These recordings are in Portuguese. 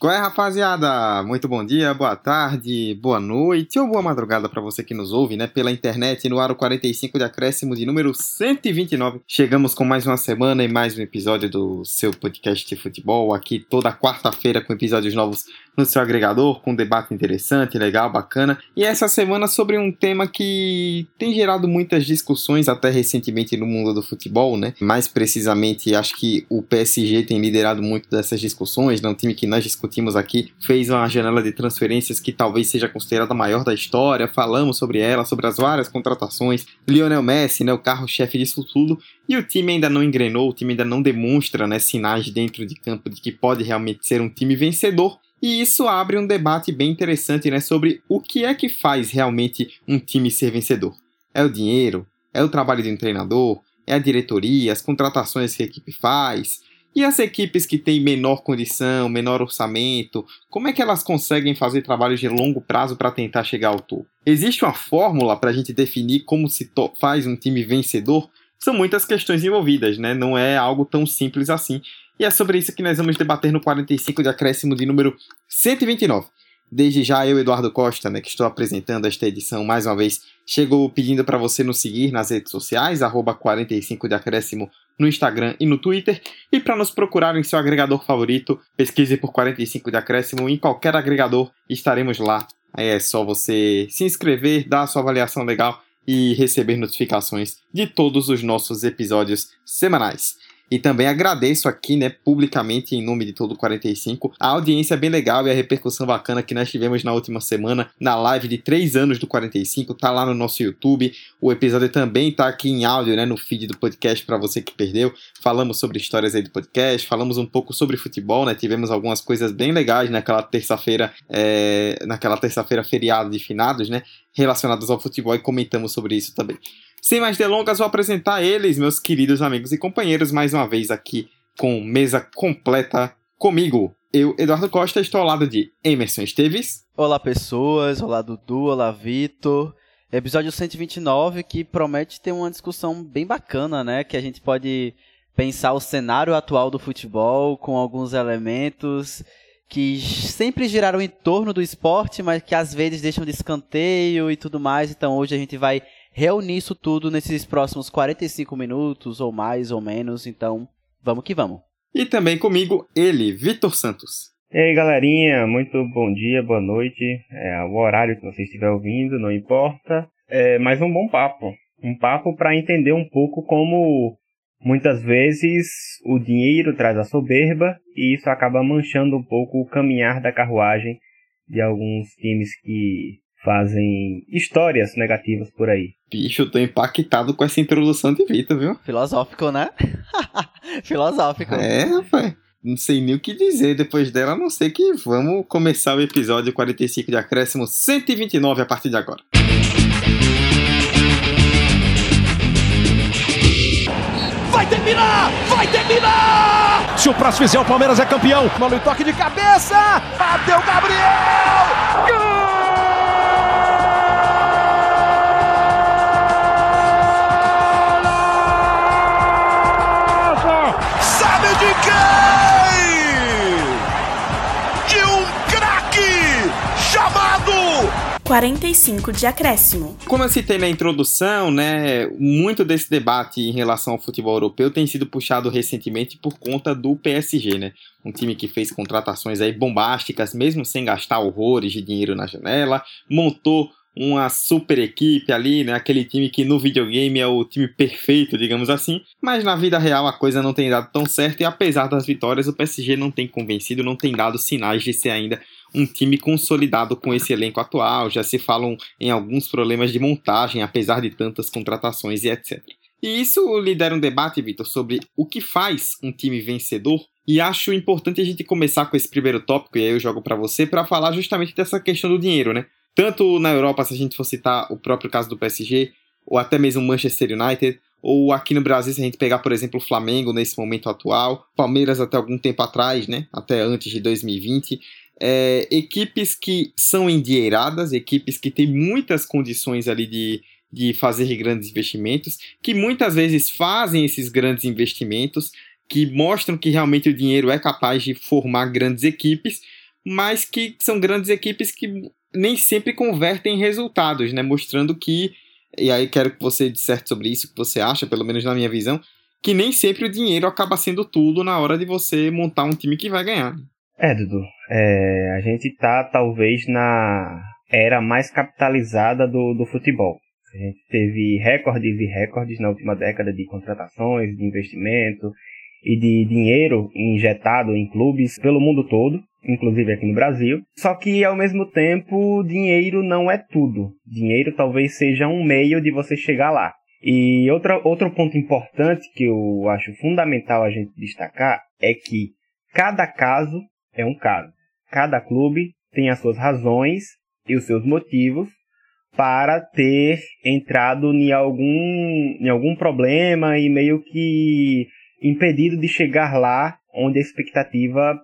Qual é, rapaziada? Muito bom dia, boa tarde, boa noite ou boa madrugada para você que nos ouve, né? Pela internet, no aro 45 de acréscimo de número 129. Chegamos com mais uma semana e mais um episódio do seu podcast de futebol, aqui toda quarta-feira com episódios novos no seu agregador, com um debate interessante, legal, bacana. E essa semana sobre um tema que tem gerado muitas discussões até recentemente no mundo do futebol, né? Mais precisamente, acho que o PSG tem liderado muito dessas discussões, né? Um time que nós discutimos aqui fez uma janela de transferências que talvez seja considerada a maior da história. Falamos sobre ela, sobre as várias contratações. Lionel Messi, né, o carro-chefe disso tudo. E o time ainda não engrenou, o time ainda não demonstra né, sinais dentro de campo de que pode realmente ser um time vencedor. E isso abre um debate bem interessante né, sobre o que é que faz realmente um time ser vencedor. É o dinheiro? É o trabalho de um treinador? É a diretoria? As contratações que a equipe faz? E as equipes que têm menor condição, menor orçamento, como é que elas conseguem fazer trabalhos de longo prazo para tentar chegar ao topo? Existe uma fórmula para a gente definir como se faz um time vencedor? São muitas questões envolvidas, né? Não é algo tão simples assim. E é sobre isso que nós vamos debater no 45 de acréscimo de número 129. Desde já eu, Eduardo Costa, né, que estou apresentando esta edição mais uma vez, chegou pedindo para você nos seguir nas redes sociais, arroba 45 de acréscimo no Instagram e no Twitter. E para nos procurar em seu agregador favorito, pesquise por 45 de acréscimo em qualquer agregador, estaremos lá. É só você se inscrever, dar a sua avaliação legal e receber notificações de todos os nossos episódios semanais. E também agradeço aqui, né, publicamente, em nome de todo o 45, a audiência bem legal e a repercussão bacana que nós tivemos na última semana na live de 3 anos do 45. Tá lá no nosso YouTube. O episódio também tá aqui em áudio, né, no feed do podcast para você que perdeu. Falamos sobre histórias aí do podcast, falamos um pouco sobre futebol, né? Tivemos algumas coisas bem legais naquela terça-feira, é, naquela terça-feira feriado de finados, né? Relacionadas ao futebol e comentamos sobre isso também. Sem mais delongas, vou apresentar eles, meus queridos amigos e companheiros, mais uma vez aqui com mesa completa comigo. Eu, Eduardo Costa, estou ao lado de Emerson Esteves. Olá, pessoas. Olá, Dudu. Olá, Vitor. Episódio 129 que promete ter uma discussão bem bacana, né? Que a gente pode pensar o cenário atual do futebol com alguns elementos que sempre giraram em torno do esporte, mas que às vezes deixam de escanteio e tudo mais. Então hoje a gente vai reunir isso tudo nesses próximos 45 minutos, ou mais ou menos. Então, vamos que vamos. E também comigo, ele, Vitor Santos. E aí, galerinha, muito bom dia, boa noite. É, o horário que você estiver ouvindo, não importa. É mais um bom papo. Um papo para entender um pouco como muitas vezes o dinheiro traz a soberba e isso acaba manchando um pouco o caminhar da carruagem de alguns times que fazem histórias negativas por aí. Bicho, eu tô impactado com essa introdução de Vitor, viu? Filosófico, né? Filosófico. É, rapaz. Não sei nem o que dizer depois dela, a não ser que vamos começar o episódio 45 de acréscimo 129 a partir de agora. Vai terminar! Vai terminar! Se o próximo fizer, o Palmeiras é campeão. Mano, toque de cabeça! Bateu Gabriel! 45 de acréscimo. Como eu citei na introdução, né, muito desse debate em relação ao futebol europeu tem sido puxado recentemente por conta do PSG, né? Um time que fez contratações aí bombásticas, mesmo sem gastar horrores de dinheiro na janela, montou uma super equipe ali, né? Aquele time que no videogame é o time perfeito, digamos assim. Mas na vida real a coisa não tem dado tão certo e apesar das vitórias, o PSG não tem convencido, não tem dado sinais de ser ainda um time consolidado com esse elenco atual. Já se falam em alguns problemas de montagem, apesar de tantas contratações e etc. E isso lidera um debate, Vitor, sobre o que faz um time vencedor. E acho importante a gente começar com esse primeiro tópico, e aí eu jogo para você, para falar justamente dessa questão do dinheiro, né? Tanto na Europa, se a gente for citar o próprio caso do PSG, ou até mesmo Manchester United, ou aqui no Brasil, se a gente pegar, por exemplo, o Flamengo nesse momento atual, Palmeiras até algum tempo atrás, né? Até antes de 2020. É, equipes que são endinheiradas, equipes que têm muitas condições ali de, de fazer grandes investimentos, que muitas vezes fazem esses grandes investimentos, que mostram que realmente o dinheiro é capaz de formar grandes equipes, mas que são grandes equipes que nem sempre convertem em resultados, né? Mostrando que, e aí quero que você disserte sobre isso, que você acha, pelo menos na minha visão, que nem sempre o dinheiro acaba sendo tudo na hora de você montar um time que vai ganhar. É, Dudu, é, a gente tá talvez na era mais capitalizada do, do futebol. A gente teve recordes e recordes na última década de contratações, de investimento e de dinheiro injetado em clubes pelo mundo todo, inclusive aqui no Brasil. Só que ao mesmo tempo, dinheiro não é tudo. Dinheiro talvez seja um meio de você chegar lá. E outra, outro ponto importante que eu acho fundamental a gente destacar é que cada caso é um caso. Cada clube tem as suas razões e os seus motivos para ter entrado em algum, em algum problema e meio que impedido de chegar lá onde a expectativa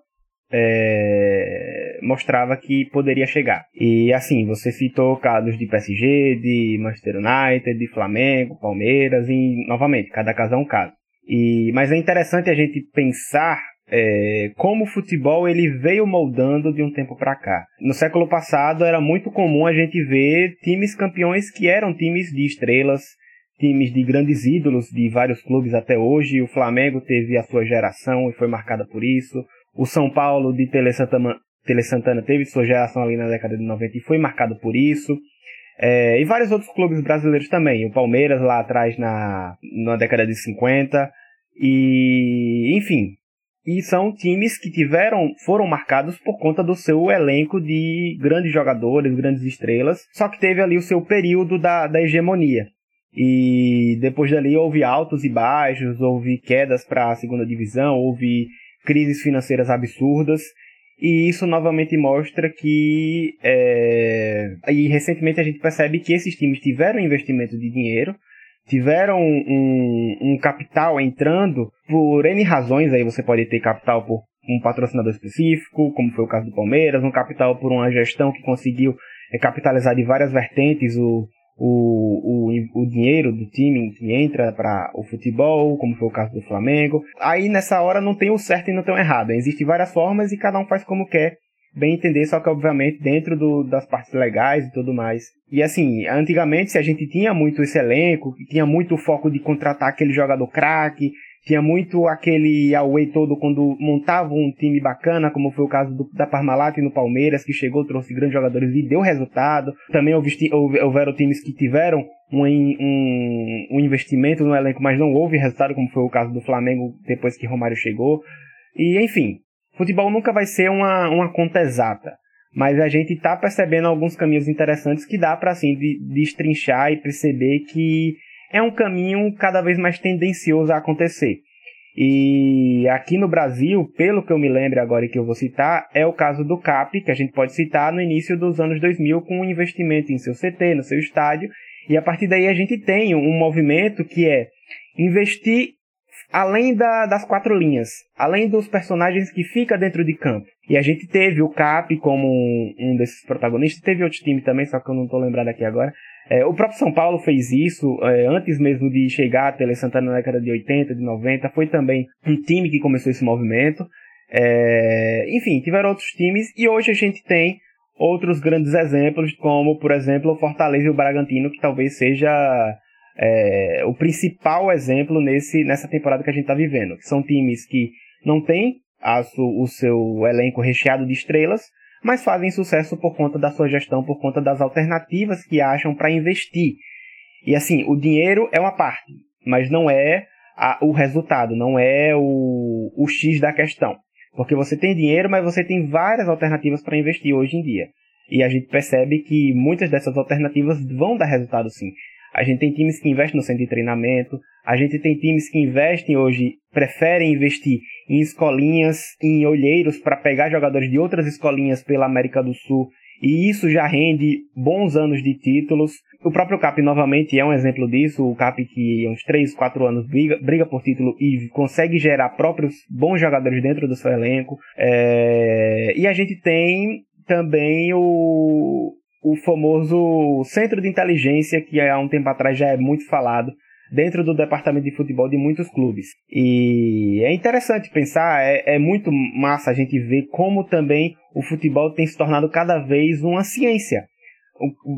é, mostrava que poderia chegar. E assim, você citou casos de PSG, de Manchester United, de Flamengo, Palmeiras, e novamente, cada caso é um caso. E, mas é interessante a gente pensar é, como o futebol ele veio moldando de um tempo para cá. No século passado era muito comum a gente ver times campeões que eram times de estrelas, times de grandes ídolos de vários clubes até hoje. O Flamengo teve a sua geração e foi marcada por isso. O São Paulo de Tele Santana, Tele Santana teve sua geração ali na década de 90 e foi marcado por isso. É, e vários outros clubes brasileiros também. O Palmeiras lá atrás na, na década de 50. E, enfim, e são times que tiveram, foram marcados por conta do seu elenco de grandes jogadores, grandes estrelas, só que teve ali o seu período da, da hegemonia. E depois dali houve altos e baixos, houve quedas para a segunda divisão, houve crises financeiras absurdas. E isso novamente mostra que. É... E recentemente a gente percebe que esses times tiveram investimento de dinheiro, tiveram um, um, capital entrando por N razões, aí você pode ter capital por um patrocinador específico, como foi o caso do Palmeiras, um capital por uma gestão que conseguiu é, capitalizar de várias vertentes o, o, o, o dinheiro do time que entra para o futebol, como foi o caso do Flamengo. Aí nessa hora não tem o certo e não tem o errado. Existem várias formas e cada um faz como quer bem entender, só que obviamente dentro do, das partes legais e tudo mais. E assim, antigamente se a gente tinha muito esse elenco, tinha muito foco de contratar aquele jogador craque, tinha muito aquele away todo quando montava um time bacana, como foi o caso do, da Parmalat no Palmeiras, que chegou, trouxe grandes jogadores e deu resultado. Também houve, houveram times que tiveram um, um, um investimento no elenco, mas não houve resultado, como foi o caso do Flamengo depois que Romário chegou. E enfim, Futebol nunca vai ser uma, uma conta exata, mas a gente está percebendo alguns caminhos interessantes que dá para assim destrinchar e perceber que é um caminho cada vez mais tendencioso a acontecer. E aqui no Brasil, pelo que eu me lembro agora e que eu vou citar, é o caso do CAP, que a gente pode citar no início dos anos 2000 com um investimento em seu CT, no seu estádio, e a partir daí a gente tem um movimento que é investir além da, das quatro linhas, além dos personagens que fica dentro de campo. E a gente teve o Cap como um, um desses protagonistas, teve outro time também, só que eu não estou lembrado aqui agora. É, o próprio São Paulo fez isso é, antes mesmo de chegar a Tele Santana na década de 80, de 90. Foi também um time que começou esse movimento. É, enfim, tiveram outros times e hoje a gente tem outros grandes exemplos, como por exemplo o Fortaleza e o Bragantino, que talvez seja é, o principal exemplo nesse, nessa temporada que a gente está vivendo. São times que não têm o seu elenco recheado de estrelas, mas fazem sucesso por conta da sua gestão, por conta das alternativas que acham para investir. E assim, o dinheiro é uma parte, mas não é a, o resultado, não é o, o X da questão. Porque você tem dinheiro, mas você tem várias alternativas para investir hoje em dia. E a gente percebe que muitas dessas alternativas vão dar resultado sim. A gente tem times que investem no centro de treinamento, a gente tem times que investem hoje, preferem investir em escolinhas, em olheiros para pegar jogadores de outras escolinhas pela América do Sul, e isso já rende bons anos de títulos. O próprio Cap novamente é um exemplo disso, o Cap que há uns 3, 4 anos briga, briga por título e consegue gerar próprios bons jogadores dentro do seu elenco. É... E a gente tem também o, o famoso centro de inteligência, que há um tempo atrás já é muito falado dentro do departamento de futebol de muitos clubes. E é interessante pensar, é, é muito massa a gente ver como também o futebol tem se tornado cada vez uma ciência.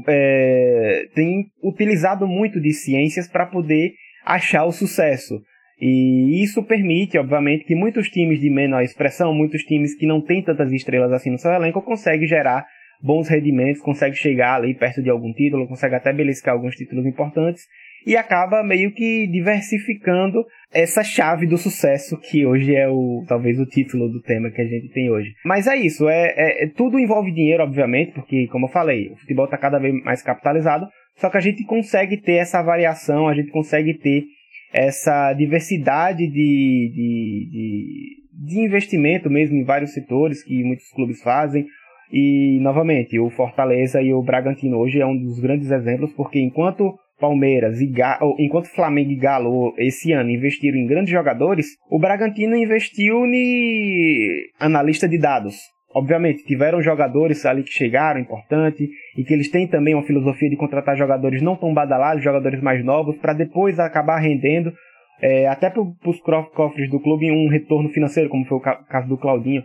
É, tem utilizado muito de ciências para poder achar o sucesso. E isso permite, obviamente, que muitos times de menor expressão, muitos times que não têm tantas estrelas assim no seu elenco, conseguem gerar bons rendimentos, conseguem chegar ali perto de algum título, conseguem até beliscar alguns títulos importantes e acaba meio que diversificando essa chave do sucesso que hoje é o talvez o título do tema que a gente tem hoje. Mas é isso, é, é, é tudo envolve dinheiro, obviamente, porque como eu falei, o futebol está cada vez mais capitalizado, só que a gente consegue ter essa variação, a gente consegue ter essa diversidade de, de, de, de investimento mesmo em vários setores que muitos clubes fazem. E, novamente, o Fortaleza e o Bragantino hoje é um dos grandes exemplos, porque enquanto Palmeiras e Galo, enquanto Flamengo e Galo esse ano investiram em grandes jogadores, o Bragantino investiu em analista de dados. Obviamente, tiveram jogadores ali que chegaram, importante, e que eles têm também uma filosofia de contratar jogadores não tão badalados, jogadores mais novos, para depois acabar rendendo, é, até para os cofres do clube, um retorno financeiro, como foi o caso do Claudinho.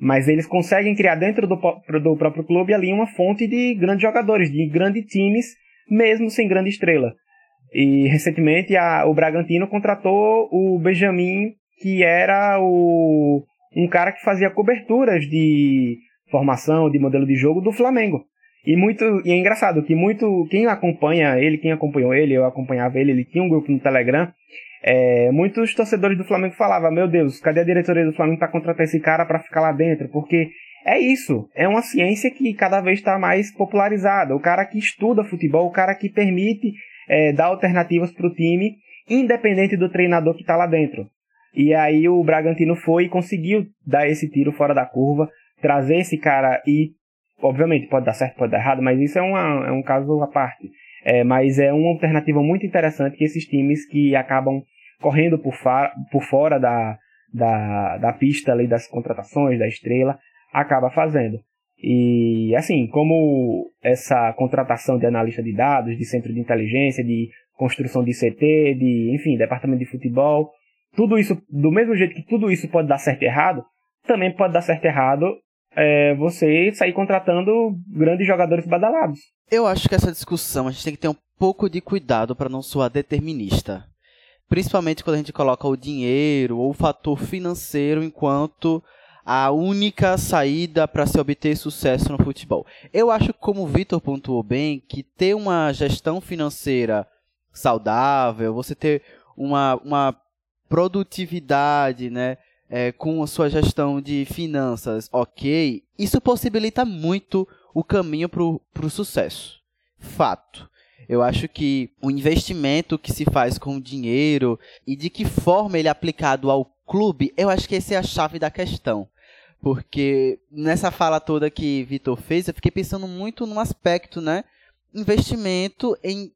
Mas eles conseguem criar dentro do, do próprio clube ali uma fonte de grandes jogadores, de grandes times, mesmo sem grande estrela. E recentemente a, o Bragantino contratou o Benjamin, que era o um cara que fazia coberturas de formação, de modelo de jogo do Flamengo. E muito e é engraçado que muito quem acompanha ele, quem acompanhou ele, eu acompanhava ele, ele tinha um grupo no Telegram. É, muitos torcedores do Flamengo falavam: Meu Deus, cadê a diretoria do Flamengo para contratar esse cara para ficar lá dentro? Porque é isso, é uma ciência que cada vez está mais popularizada. O cara que estuda futebol, o cara que permite é, dar alternativas para o time, independente do treinador que está lá dentro. E aí o Bragantino foi e conseguiu dar esse tiro fora da curva, trazer esse cara e, obviamente, pode dar certo, pode dar errado, mas isso é, uma, é um caso à parte. É, mas é uma alternativa muito interessante que esses times que acabam correndo por, por fora da, da, da pista ali das contratações, da estrela, acaba fazendo. E assim, como essa contratação de analista de dados, de centro de inteligência, de construção de CT, de, enfim, departamento de futebol, tudo isso, do mesmo jeito que tudo isso pode dar certo e errado, também pode dar certo e errado é, você sair contratando grandes jogadores badalados. Eu acho que essa discussão a gente tem que ter um pouco de cuidado para não soar determinista. Principalmente quando a gente coloca o dinheiro ou o fator financeiro enquanto a única saída para se obter sucesso no futebol. Eu acho, como o Vitor pontuou bem, que ter uma gestão financeira saudável, você ter uma, uma produtividade, né? É, com a sua gestão de finanças ok, isso possibilita muito o caminho para o sucesso. Fato. Eu acho que o investimento que se faz com o dinheiro e de que forma ele é aplicado ao clube, eu acho que essa é a chave da questão. Porque nessa fala toda que Vitor fez, eu fiquei pensando muito num aspecto, né? Investimento em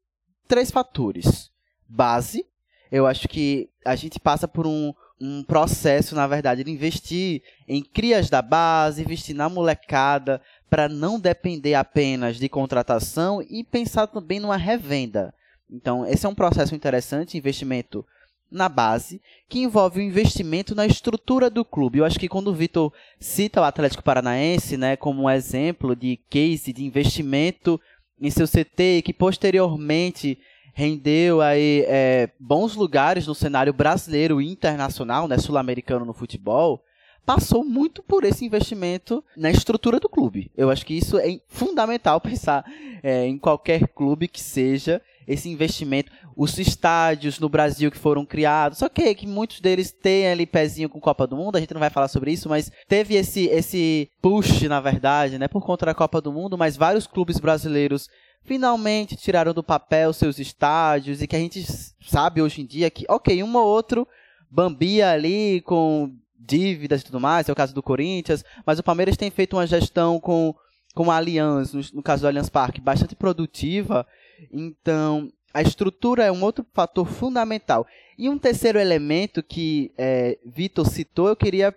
três fatores: base, eu acho que a gente passa por um, um processo, na verdade, de investir em crias da base, investir na molecada, para não depender apenas de contratação e pensar também numa revenda. Então, esse é um processo interessante, investimento na base, que envolve o investimento na estrutura do clube. Eu acho que quando o Vitor cita o Atlético Paranaense né, como um exemplo de case de investimento em seu CT, que posteriormente rendeu aí é, bons lugares no cenário brasileiro e internacional, né, sul-americano no futebol, passou muito por esse investimento na estrutura do clube. Eu acho que isso é fundamental pensar é, em qualquer clube que seja esse investimento, os estádios no Brasil que foram criados, só que, muitos deles têm ali pezinho com Copa do Mundo, a gente não vai falar sobre isso, mas teve esse, esse push, na verdade, né, por conta da Copa do Mundo, mas vários clubes brasileiros finalmente tiraram do papel seus estádios e que a gente sabe hoje em dia que, ok, um ou outro bambia ali com dívidas e tudo mais, é o caso do Corinthians, mas o Palmeiras tem feito uma gestão com, com a Allianz, no, no caso do Allianz Parque, bastante produtiva, então a estrutura é um outro fator fundamental. E um terceiro elemento que é, Vitor citou, eu queria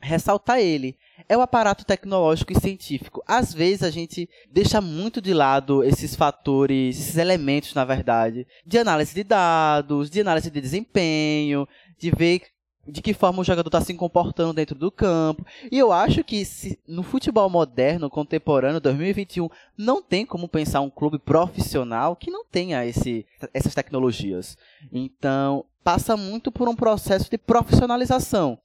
ressaltar ele. É o aparato tecnológico e científico. Às vezes a gente deixa muito de lado esses fatores, esses elementos, na verdade, de análise de dados, de análise de desempenho, de ver de que forma o jogador está se comportando dentro do campo. E eu acho que se, no futebol moderno, contemporâneo, 2021, não tem como pensar um clube profissional que não tenha esse, essas tecnologias. Então, passa muito por um processo de profissionalização.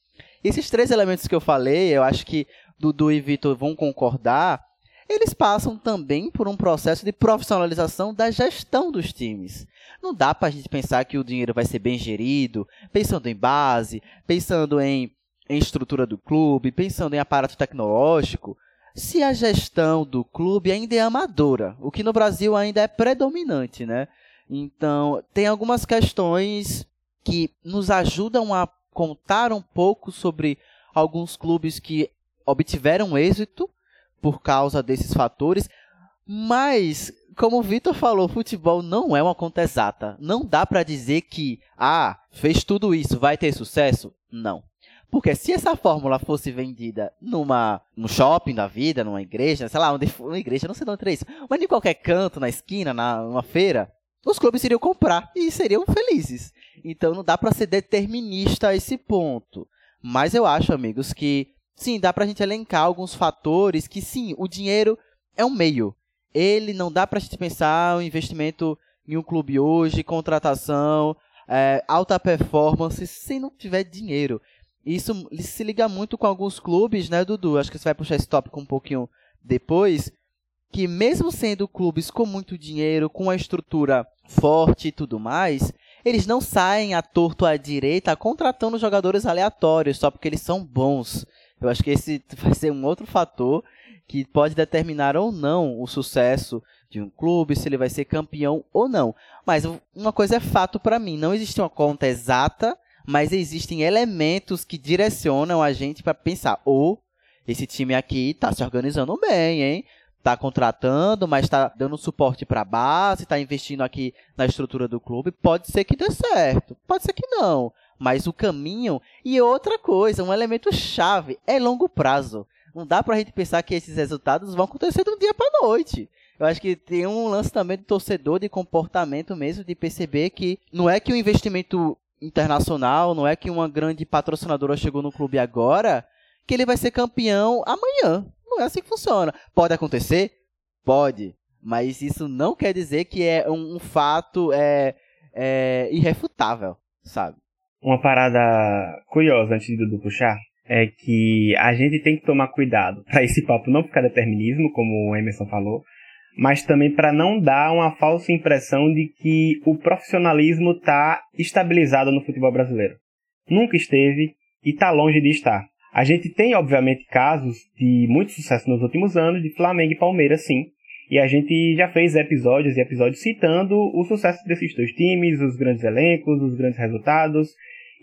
Esses três elementos que eu falei, eu acho que Dudu e Vitor vão concordar, eles passam também por um processo de profissionalização da gestão dos times. Não dá para a gente pensar que o dinheiro vai ser bem gerido, pensando em base, pensando em, em estrutura do clube, pensando em aparato tecnológico, se a gestão do clube ainda é amadora, o que no Brasil ainda é predominante, né? Então, tem algumas questões que nos ajudam a contar um pouco sobre alguns clubes que obtiveram êxito por causa desses fatores, mas como o Vitor falou, futebol não é uma conta exata. Não dá para dizer que, ah, fez tudo isso, vai ter sucesso? Não. Porque se essa fórmula fosse vendida numa, num shopping da vida, numa igreja, sei lá, onde for, uma igreja, não sei onde é isso, mas em qualquer canto, na esquina, na, numa feira, os clubes iriam comprar e seriam felizes. Então não dá para ser determinista a esse ponto. Mas eu acho, amigos, que sim, dá pra gente elencar alguns fatores que sim, o dinheiro é um meio ele não dá para gente pensar o um investimento em um clube hoje, contratação, é, alta performance, se não tiver dinheiro. Isso se liga muito com alguns clubes, né, Dudu? Acho que você vai puxar esse tópico um pouquinho depois. Que mesmo sendo clubes com muito dinheiro, com uma estrutura forte e tudo mais, eles não saem à torto à direita contratando jogadores aleatórios só porque eles são bons. Eu acho que esse vai ser um outro fator que pode determinar ou não o sucesso de um clube, se ele vai ser campeão ou não. Mas uma coisa é fato para mim, não existe uma conta exata, mas existem elementos que direcionam a gente para pensar, ou esse time aqui está se organizando bem, hein? Está contratando, mas está dando suporte para a base, está investindo aqui na estrutura do clube. Pode ser que dê certo, pode ser que não. Mas o caminho e outra coisa, um elemento chave é longo prazo. Não dá pra gente pensar que esses resultados vão acontecer de um dia pra noite. Eu acho que tem um lance também do torcedor de comportamento mesmo, de perceber que não é que o investimento internacional, não é que uma grande patrocinadora chegou no clube agora, que ele vai ser campeão amanhã. Não é assim que funciona. Pode acontecer? Pode. Mas isso não quer dizer que é um, um fato é, é, irrefutável, sabe? Uma parada curiosa antes de Dudu puxar é que a gente tem que tomar cuidado para esse papo não ficar determinismo, como o Emerson falou, mas também para não dar uma falsa impressão de que o profissionalismo está estabilizado no futebol brasileiro. Nunca esteve e está longe de estar. A gente tem, obviamente, casos de muito sucesso nos últimos anos, de Flamengo e Palmeiras, sim. E a gente já fez episódios e episódios citando o sucesso desses dois times, os grandes elencos, os grandes resultados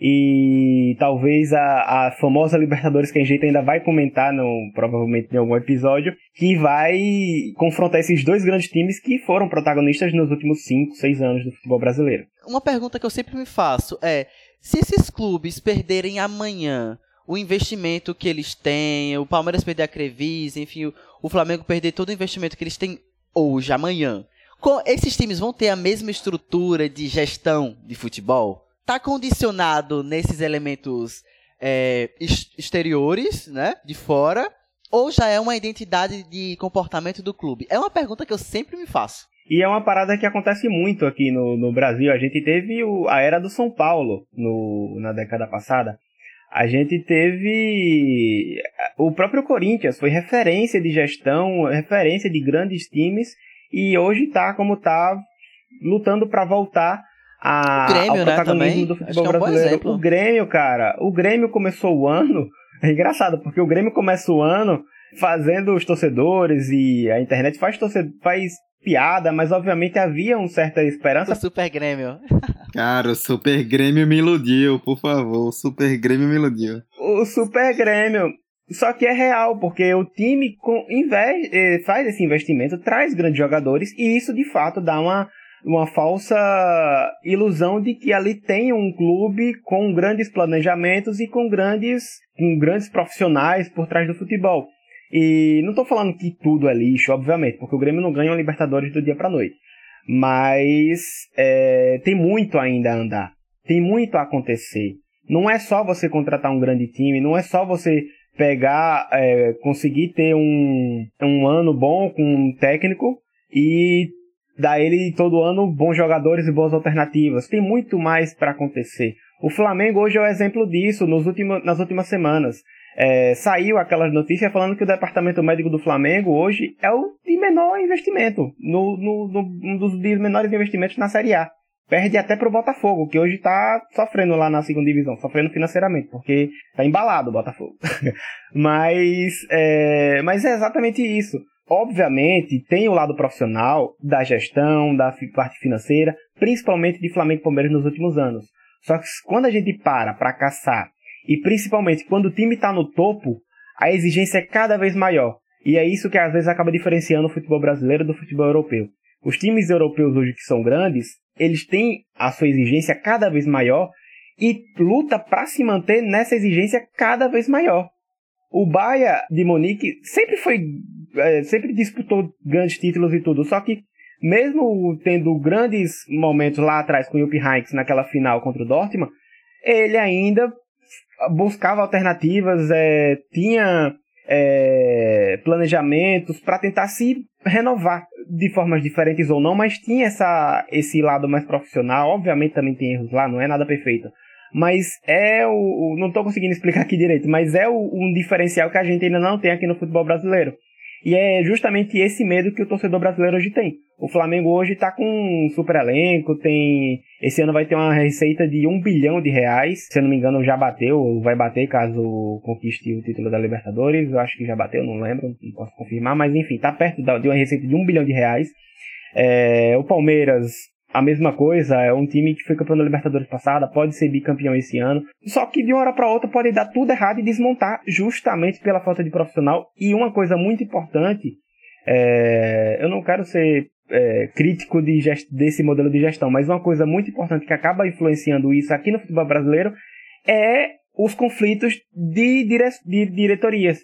e talvez a, a famosa Libertadores que a gente ainda vai comentar, no, provavelmente em algum episódio, que vai confrontar esses dois grandes times que foram protagonistas nos últimos 5, 6 anos do futebol brasileiro. Uma pergunta que eu sempre me faço é: se esses clubes perderem amanhã o investimento que eles têm, o Palmeiras perder a Crevisa, enfim, o, o Flamengo perder todo o investimento que eles têm hoje, amanhã, esses times vão ter a mesma estrutura de gestão de futebol? Tá condicionado nesses elementos é, exteriores, né, de fora, ou já é uma identidade de comportamento do clube? É uma pergunta que eu sempre me faço. E é uma parada que acontece muito aqui no, no Brasil. A gente teve o, a era do São Paulo no, na década passada. A gente teve o próprio Corinthians, foi referência de gestão, referência de grandes times, e hoje tá como tá, lutando para voltar a, o Grêmio, ao né, protagonismo né, do futebol é um brasileiro. o Grêmio, cara, o Grêmio começou o ano. É engraçado, porque o Grêmio começa o ano fazendo os torcedores e a internet faz, torcedor, faz piada, mas obviamente havia uma certa esperança. O Super Grêmio. Cara, o Super Grêmio me iludiu, por favor. O Super Grêmio me iludiu. O Super Grêmio. Só que é real, porque o time com, eh, faz esse investimento, traz grandes jogadores e isso de fato dá uma uma falsa ilusão de que ali tem um clube com grandes planejamentos e com grandes, com grandes profissionais por trás do futebol. E não estou falando que tudo é lixo, obviamente, porque o Grêmio não ganha o Libertadores do dia para noite. Mas é, tem muito ainda a andar, tem muito a acontecer. Não é só você contratar um grande time, não é só você pegar, é, conseguir ter um, um ano bom com um técnico e dar ele todo ano bons jogadores e boas alternativas. Tem muito mais para acontecer. O Flamengo hoje é o um exemplo disso nos últimos, nas últimas semanas. É, saiu aquelas notícias falando que o departamento médico do Flamengo hoje é o de menor investimento, no, no, no um dos menores investimentos na Série A. Perde até pro Botafogo, que hoje tá sofrendo lá na segunda divisão, sofrendo financeiramente, porque tá embalado o Botafogo. mas, é, mas é exatamente isso. Obviamente, tem o lado profissional, da gestão, da parte financeira, principalmente de Flamengo e Palmeiras nos últimos anos. Só que quando a gente para para caçar, e principalmente quando o time está no topo, a exigência é cada vez maior. E é isso que às vezes acaba diferenciando o futebol brasileiro do futebol europeu. Os times europeus hoje que são grandes, eles têm a sua exigência cada vez maior e luta para se manter nessa exigência cada vez maior. O Bayern de Monique sempre foi, é, sempre disputou grandes títulos e tudo, só que mesmo tendo grandes momentos lá atrás com o Jupp Heynckes naquela final contra o Dortmund, ele ainda buscava alternativas, é, tinha é, planejamentos para tentar se renovar de formas diferentes ou não, mas tinha essa, esse lado mais profissional. Obviamente também tem erros lá, não é nada perfeito. Mas é o. o não estou conseguindo explicar aqui direito, mas é o, um diferencial que a gente ainda não tem aqui no futebol brasileiro. E é justamente esse medo que o torcedor brasileiro hoje tem. O Flamengo hoje está com um super elenco, tem. Esse ano vai ter uma receita de um bilhão de reais. Se eu não me engano, já bateu, ou vai bater caso conquiste o título da Libertadores. Eu acho que já bateu, não lembro, não posso confirmar, mas enfim, está perto de uma receita de um bilhão de reais. É, o Palmeiras a mesma coisa, é um time que foi campeão da Libertadores passada, pode ser bicampeão esse ano, só que de uma hora para outra pode dar tudo errado e desmontar justamente pela falta de profissional. E uma coisa muito importante, é, eu não quero ser é, crítico de gest, desse modelo de gestão, mas uma coisa muito importante que acaba influenciando isso aqui no futebol brasileiro é os conflitos de, dire, de diretorias.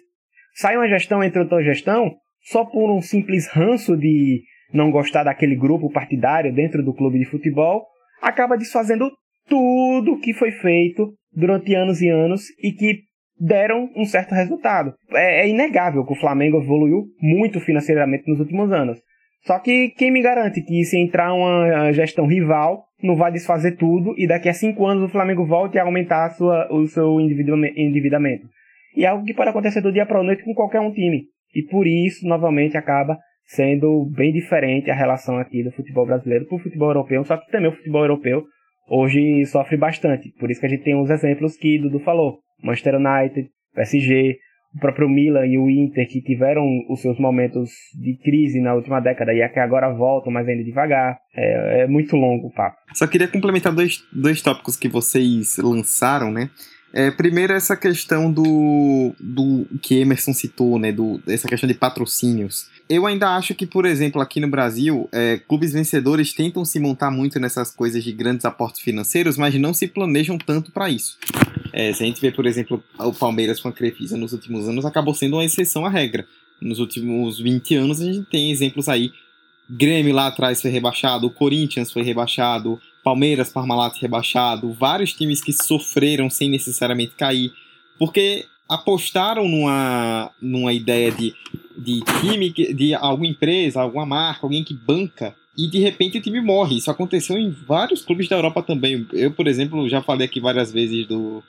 Sai uma gestão entre outra gestão só por um simples ranço de não gostar daquele grupo partidário dentro do clube de futebol, acaba desfazendo tudo que foi feito durante anos e anos e que deram um certo resultado. É, é, inegável que o Flamengo evoluiu muito financeiramente nos últimos anos. Só que quem me garante que se entrar uma gestão rival, não vai desfazer tudo e daqui a cinco anos o Flamengo volte a aumentar a sua, o seu endividamento. E é algo que pode acontecer do dia para a noite com qualquer um time. E por isso, novamente, acaba sendo bem diferente a relação aqui do futebol brasileiro para o futebol europeu, só que também o futebol europeu hoje sofre bastante. Por isso que a gente tem uns exemplos que Dudu falou. Manchester United, PSG, o próprio Milan e o Inter que tiveram os seus momentos de crise na última década e é que agora voltam, mas ainda devagar. É, é muito longo o papo. Só queria complementar dois, dois tópicos que vocês lançaram, né? É, primeiro, essa questão do, do que Emerson citou, né? Do, essa questão de patrocínios. Eu ainda acho que, por exemplo, aqui no Brasil, é, clubes vencedores tentam se montar muito nessas coisas de grandes aportes financeiros, mas não se planejam tanto para isso. É, se a gente vê, por exemplo, o Palmeiras com a Crefisa nos últimos anos, acabou sendo uma exceção à regra. Nos últimos 20 anos, a gente tem exemplos aí. Grêmio lá atrás foi rebaixado, o Corinthians foi rebaixado, Palmeiras, Parmalat rebaixado, vários times que sofreram sem necessariamente cair, porque apostaram numa, numa ideia de, de time, de alguma empresa, alguma marca, alguém que banca, e de repente o time morre. Isso aconteceu em vários clubes da Europa também. Eu, por exemplo, já falei aqui várias vezes do.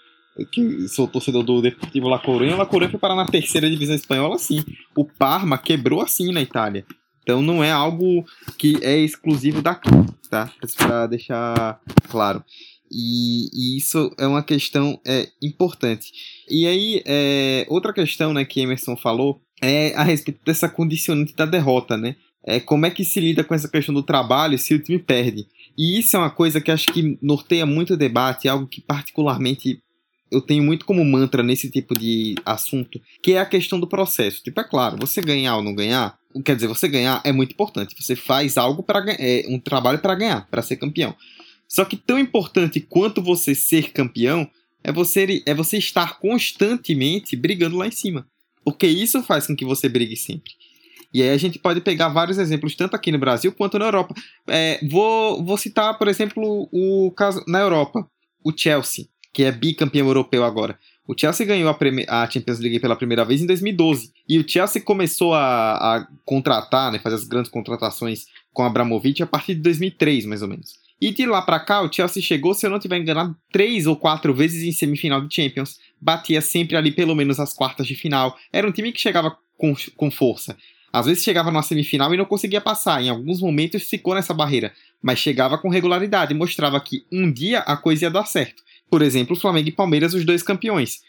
que sou torcedor do Deportivo La Coruña. La Coruña foi parar na terceira divisão espanhola assim. O Parma quebrou assim na Itália. Então não é algo que é exclusivo daqui, tá? Para deixar claro. E, e, isso é uma questão é, importante. E aí, é, outra questão né, que Emerson falou é a respeito dessa condicionante da derrota, né? É, como é que se lida com essa questão do trabalho se o time perde? E isso é uma coisa que acho que norteia muito o debate, algo que particularmente eu tenho muito como mantra nesse tipo de assunto, que é a questão do processo. Tipo, é claro, você ganhar ou não ganhar, quer dizer, você ganhar é muito importante. Você faz algo para é, um trabalho para ganhar, para ser campeão. Só que tão importante quanto você ser campeão é você é você estar constantemente brigando lá em cima, porque isso faz com que você brigue sempre. E aí a gente pode pegar vários exemplos, tanto aqui no Brasil quanto na Europa. É, vou, vou citar, por exemplo, o caso na Europa, o Chelsea, que é bicampeão europeu agora. O Chelsea ganhou a, a, Champions League pela primeira vez em 2012. E o Chelsea começou a, a contratar, né, fazer as grandes contratações com Abramovich a partir de 2003, mais ou menos. E de lá para cá, o Chelsea chegou, se eu não tiver enganado, três ou quatro vezes em semifinal de Champions. Batia sempre ali pelo menos as quartas de final. Era um time que chegava com, com força. Às vezes chegava na semifinal e não conseguia passar, em alguns momentos ficou nessa barreira, mas chegava com regularidade, mostrava que um dia a coisa ia dar certo. Por exemplo, Flamengo e Palmeiras, os dois campeões.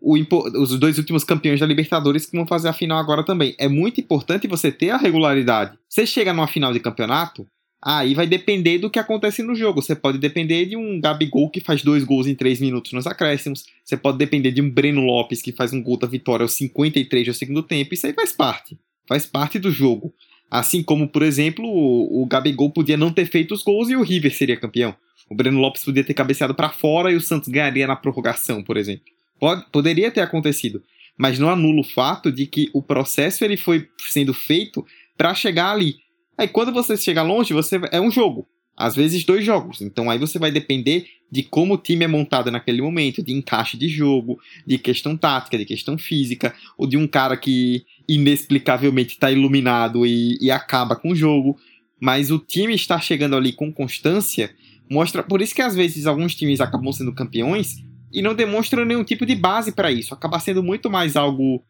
O, os dois últimos campeões da Libertadores que vão fazer a final agora também. É muito importante você ter a regularidade. Você chega numa final de campeonato, aí vai depender do que acontece no jogo. Você pode depender de um Gabigol que faz dois gols em três minutos nos acréscimos. Você pode depender de um Breno Lopes que faz um gol da vitória aos 53 do segundo tempo. Isso aí faz parte faz parte do jogo. Assim como, por exemplo, o, o Gabigol podia não ter feito os gols e o River seria campeão. O Breno Lopes podia ter cabeceado para fora e o Santos ganharia na prorrogação, por exemplo. Pode, poderia ter acontecido, mas não anula o fato de que o processo ele foi sendo feito para chegar ali. Aí quando você chega longe, você é um jogo às vezes dois jogos. Então aí você vai depender de como o time é montado naquele momento, de encaixe de jogo, de questão tática, de questão física, ou de um cara que inexplicavelmente está iluminado e, e acaba com o jogo. Mas o time estar chegando ali com constância mostra. Por isso que às vezes alguns times acabam sendo campeões e não demonstram nenhum tipo de base para isso. Acaba sendo muito mais algo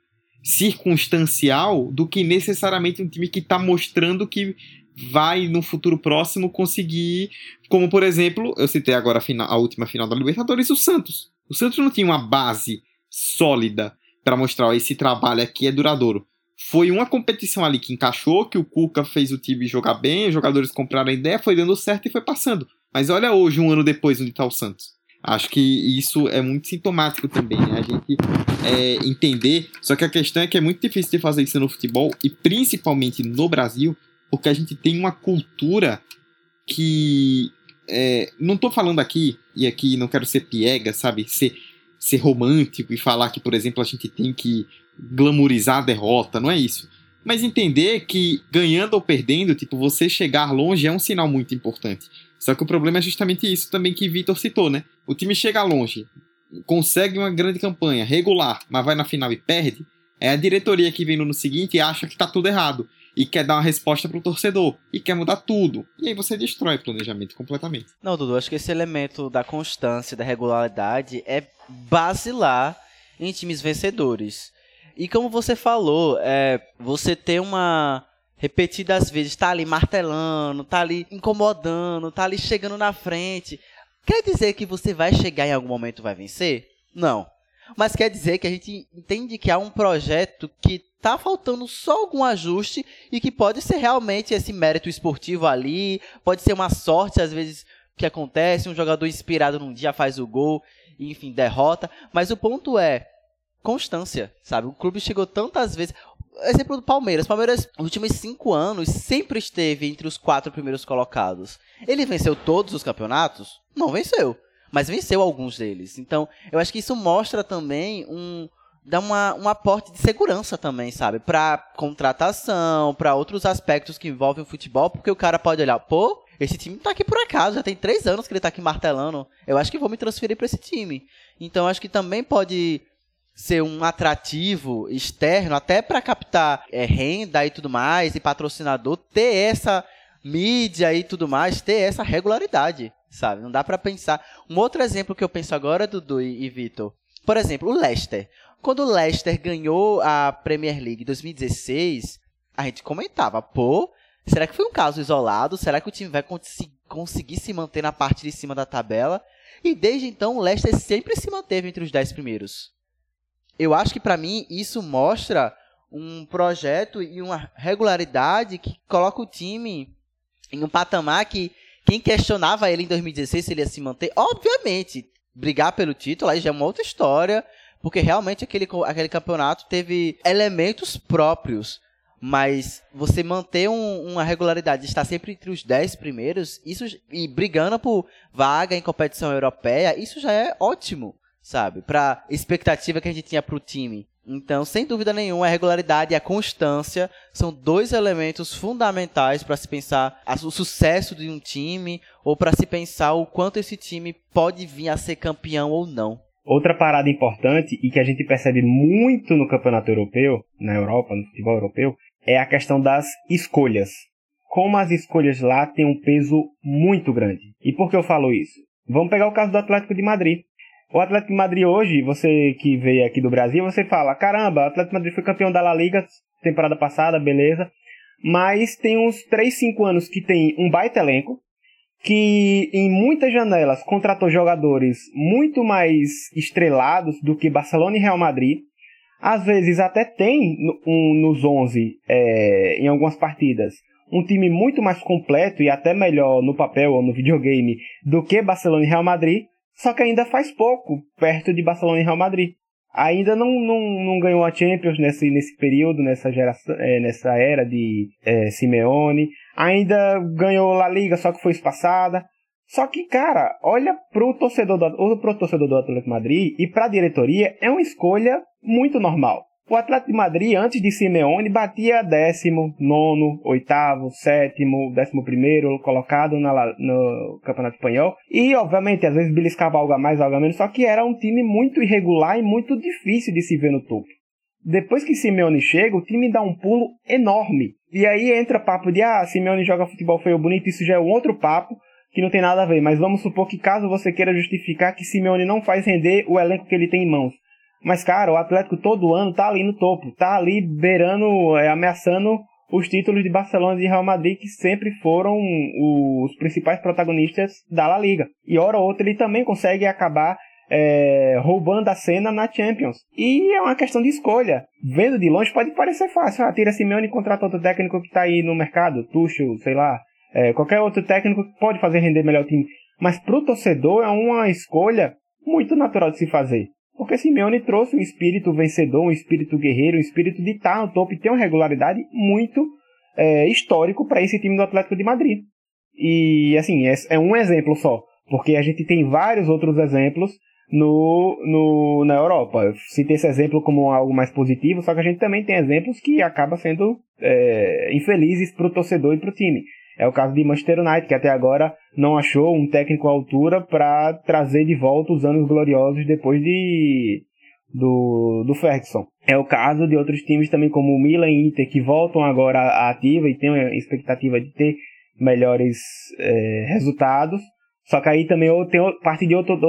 circunstancial do que necessariamente um time que está mostrando que vai no futuro próximo conseguir, como por exemplo, eu citei agora a, final, a última final da Libertadores, o Santos. O Santos não tinha uma base sólida para mostrar esse trabalho aqui é duradouro. Foi uma competição ali que encaixou, que o Cuca fez o time jogar bem, os jogadores compraram a ideia, foi dando certo e foi passando. Mas olha hoje, um ano depois, onde está o Santos. Acho que isso é muito sintomático também, né? A gente é, entender. Só que a questão é que é muito difícil de fazer isso no futebol, e principalmente no Brasil, porque a gente tem uma cultura que. É, não estou falando aqui, e aqui não quero ser piega, sabe? Ser, ser romântico e falar que, por exemplo, a gente tem que glamorizar a derrota, não é isso. Mas entender que ganhando ou perdendo, tipo, você chegar longe é um sinal muito importante. Só que o problema é justamente isso também que Vitor citou, né? O time chega longe, consegue uma grande campanha, regular, mas vai na final e perde. É a diretoria que vem no seguinte e acha que tá tudo errado e quer dar uma resposta pro torcedor e quer mudar tudo. E aí você destrói o planejamento completamente. Não, Dudu, acho que esse elemento da constância, da regularidade é basilar em times vencedores. E como você falou, é, você ter uma repetidas vezes tá ali martelando, tá ali incomodando, tá ali chegando na frente, quer dizer que você vai chegar em algum momento vai vencer? Não. Mas quer dizer que a gente entende que há um projeto que tá faltando só algum ajuste e que pode ser realmente esse mérito esportivo ali, pode ser uma sorte às vezes que acontece, um jogador inspirado num dia faz o gol, enfim, derrota, mas o ponto é constância, sabe? O clube chegou tantas vezes, exemplo do Palmeiras. Palmeiras, nos últimos cinco anos, sempre esteve entre os quatro primeiros colocados. Ele venceu todos os campeonatos? Não venceu. Mas venceu alguns deles. Então, eu acho que isso mostra também um, dá uma, um aporte de segurança também, sabe? Pra contratação, para outros aspectos que envolvem o futebol, porque o cara pode olhar, pô, esse time tá aqui por acaso, já tem três anos que ele tá aqui martelando. Eu acho que vou me transferir para esse time. Então acho que também pode ser um atrativo externo, até para captar é, renda e tudo mais, e patrocinador, ter essa mídia e tudo mais, ter essa regularidade, sabe? Não dá para pensar. Um outro exemplo que eu penso agora, Dudu e, e Vitor, por exemplo, o Leicester. Quando o Leicester ganhou a Premier League em 2016, a gente comentava, pô, será que foi um caso isolado? Será que o time vai conseguir se manter na parte de cima da tabela? E desde então o Leicester sempre se manteve entre os 10 primeiros. Eu acho que para mim isso mostra um projeto e uma regularidade que coloca o time em um patamar que quem questionava ele em 2016 se ele ia se manter, obviamente, brigar pelo título, aí já é uma outra história, porque realmente aquele, aquele campeonato teve elementos próprios. Mas você manter um, uma regularidade, estar sempre entre os 10 primeiros, isso e brigando por vaga em competição europeia, isso já é ótimo, sabe? Pra expectativa que a gente tinha pro time. Então, sem dúvida nenhuma, a regularidade e a constância são dois elementos fundamentais para se pensar o sucesso de um time ou para se pensar o quanto esse time pode vir a ser campeão ou não. Outra parada importante e que a gente percebe muito no campeonato europeu, na Europa, no futebol europeu, é a questão das escolhas. Como as escolhas lá têm um peso muito grande. E por que eu falo isso? Vamos pegar o caso do Atlético de Madrid. O Atlético Madrid hoje, você que veio aqui do Brasil, você fala: caramba, o Atlético Madrid foi campeão da La Liga temporada passada, beleza. Mas tem uns 3, 5 anos que tem um baita elenco, que em muitas janelas contratou jogadores muito mais estrelados do que Barcelona e Real Madrid. Às vezes até tem um, nos 11, é, em algumas partidas, um time muito mais completo e até melhor no papel ou no videogame do que Barcelona e Real Madrid só que ainda faz pouco, perto de Barcelona e Real Madrid. Ainda não, não, não ganhou a Champions nesse, nesse período, nessa, geração, é, nessa era de é, Simeone. Ainda ganhou La Liga, só que foi espaçada. Só que, cara, olha pro torcedor do, pro torcedor do Atlético Madrid e pra diretoria, é uma escolha muito normal. O Atlético de Madrid, antes de Simeone, batia décimo, nono, oitavo, sétimo, décimo primeiro colocado na, no Campeonato Espanhol. E, obviamente, às vezes beliscava algo a mais, algo a menos, só que era um time muito irregular e muito difícil de se ver no topo. Depois que Simeone chega, o time dá um pulo enorme. E aí entra papo de, ah, Simeone joga futebol feio bonito, isso já é um outro papo que não tem nada a ver. Mas vamos supor que caso você queira justificar que Simeone não faz render o elenco que ele tem em mãos. Mas, cara, o Atlético todo ano tá ali no topo, tá ali beirando, é, ameaçando os títulos de Barcelona e Real Madrid, que sempre foram os principais protagonistas da La Liga. E hora ou outra ele também consegue acabar é, roubando a cena na Champions. E é uma questão de escolha. Vendo de longe pode parecer fácil. Ah, tira Simeone e contrata outro técnico que está aí no mercado, Tuchel, sei lá. É, qualquer outro técnico que pode fazer render melhor o time. Mas pro torcedor é uma escolha muito natural de se fazer. Porque Simeone trouxe um espírito vencedor, um espírito guerreiro, um espírito de estar no topo e ter uma regularidade muito é, histórico para esse time do Atlético de Madrid. E assim, é, é, um exemplo só, porque a gente tem vários outros exemplos no, no, na Europa. Eu citei esse exemplo como algo mais positivo, só que a gente também tem exemplos que acabam sendo é, infelizes para o torcedor e para o time. É o caso de Manchester United, que até agora não achou um técnico à altura para trazer de volta os anos gloriosos depois de do, do Ferguson. É o caso de outros times também como o Milan e Inter que voltam agora à ativa e têm a expectativa de ter melhores é, resultados. Só que aí também tem parte de outro,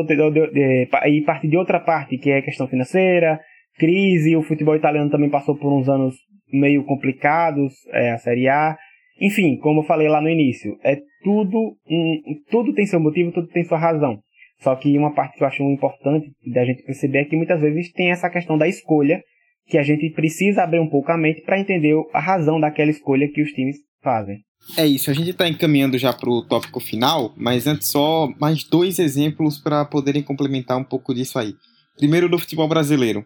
parte de outra parte que é questão financeira, crise. O futebol italiano também passou por uns anos meio complicados, é, a Série A. Enfim, como eu falei lá no início, é tudo, um, tudo tem seu motivo, tudo tem sua razão. Só que uma parte que eu acho importante da gente perceber é que muitas vezes tem essa questão da escolha, que a gente precisa abrir um pouco a mente para entender a razão daquela escolha que os times fazem. É isso, a gente está encaminhando já para o tópico final, mas antes só mais dois exemplos para poderem complementar um pouco disso aí. Primeiro do futebol brasileiro,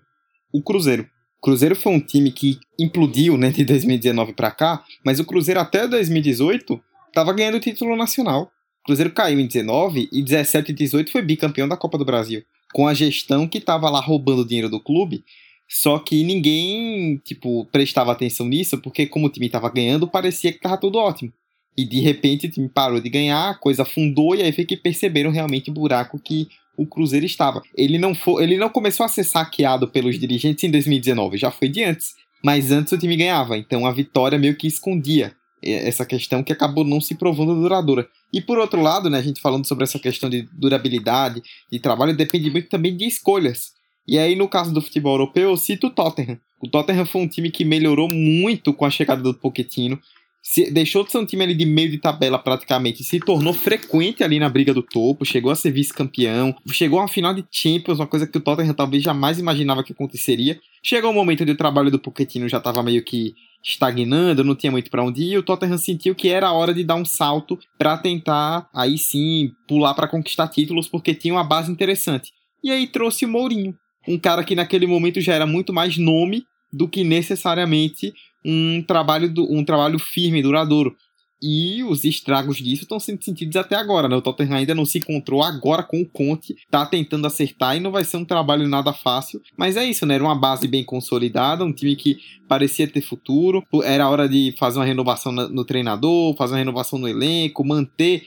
o Cruzeiro. Cruzeiro foi um time que implodiu, né, de 2019 para cá, mas o Cruzeiro até 2018 estava ganhando título nacional. O Cruzeiro caiu em 19 e 17 e 18 foi bicampeão da Copa do Brasil, com a gestão que estava lá roubando o dinheiro do clube. Só que ninguém, tipo, prestava atenção nisso, porque como o time estava ganhando, parecia que estava tudo ótimo. E de repente o time parou de ganhar, a coisa afundou e aí foi que perceberam realmente o buraco que o Cruzeiro estava. Ele não, foi, ele não começou a ser saqueado pelos dirigentes em 2019, já foi de antes. Mas antes o time ganhava, então a vitória meio que escondia essa questão que acabou não se provando duradoura. E por outro lado, né, a gente falando sobre essa questão de durabilidade, de trabalho, depende muito também de escolhas. E aí, no caso do futebol europeu, eu cito o Tottenham. O Tottenham foi um time que melhorou muito com a chegada do Pochettino. Se, deixou de ser um time ali de meio de tabela praticamente, se tornou frequente ali na briga do topo, chegou a ser vice-campeão, chegou a final de Champions, uma coisa que o Tottenham talvez jamais imaginava que aconteceria. Chegou um momento onde o trabalho do Pochettino já estava meio que estagnando, não tinha muito para onde ir, e o Tottenham sentiu que era a hora de dar um salto para tentar aí sim pular para conquistar títulos, porque tinha uma base interessante. E aí trouxe o Mourinho, um cara que naquele momento já era muito mais nome do que necessariamente um trabalho, do, um trabalho firme, duradouro. E os estragos disso estão sendo sentidos até agora, né? O Tottenham ainda não se encontrou agora com o Conte, tá tentando acertar e não vai ser um trabalho nada fácil. Mas é isso, né? Era uma base bem consolidada, um time que parecia ter futuro. Era hora de fazer uma renovação no treinador, fazer uma renovação no elenco, manter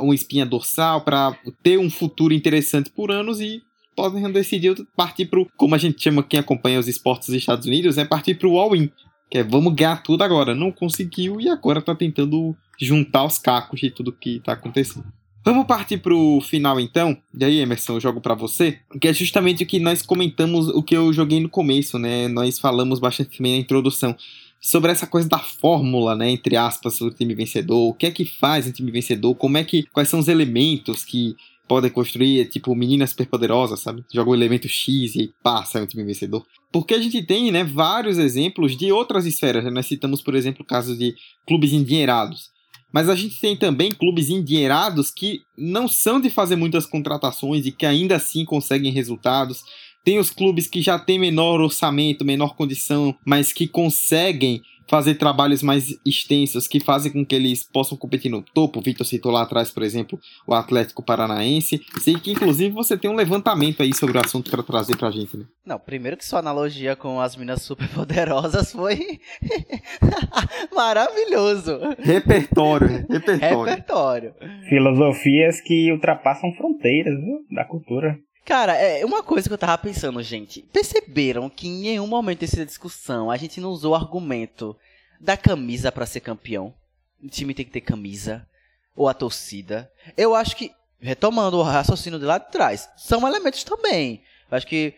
uma espinha dorsal para ter um futuro interessante por anos e Tottenham decidiu partir para como a gente chama quem acompanha os esportes dos Estados Unidos, é partir para o all-in. Que é vamos ganhar tudo agora. Não conseguiu e agora tá tentando juntar os cacos de tudo que tá acontecendo. Vamos partir pro final então. E aí, Emerson, eu jogo para você. Que é justamente o que nós comentamos, o que eu joguei no começo, né? Nós falamos bastante também na introdução sobre essa coisa da fórmula, né, entre aspas, do time vencedor. O que é que faz um time vencedor? Como é que quais são os elementos que podem construir, tipo, meninas superpoderosas, sabe? Joga o elemento X e passa o time vencedor. Porque a gente tem, né, vários exemplos de outras esferas. Né? Nós citamos, por exemplo, casos de clubes endinheirados. Mas a gente tem também clubes endinheirados que não são de fazer muitas contratações e que ainda assim conseguem resultados. Tem os clubes que já têm menor orçamento, menor condição, mas que conseguem fazer trabalhos mais extensos que fazem com que eles possam competir no topo. O Victor citou lá atrás, por exemplo, o Atlético Paranaense. Sei que, inclusive, você tem um levantamento aí sobre o assunto para trazer pra gente, né? Não, primeiro que sua analogia com as minas superpoderosas foi maravilhoso. Repertório, né? repertório. Repertório. Filosofias que ultrapassam fronteiras viu? da cultura. Cara, é uma coisa que eu tava pensando, gente. Perceberam que em nenhum momento dessa discussão a gente não usou o argumento da camisa para ser campeão? O time tem que ter camisa. Ou a torcida. Eu acho que, retomando o raciocínio de lá de trás, são elementos também. Eu acho que,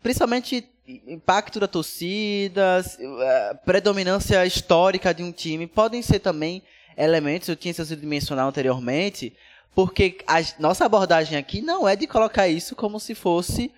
principalmente, impacto da torcida, é, predominância histórica de um time, podem ser também elementos, eu tinha sido mencionar anteriormente, porque a nossa abordagem aqui não é de colocar isso como se fosse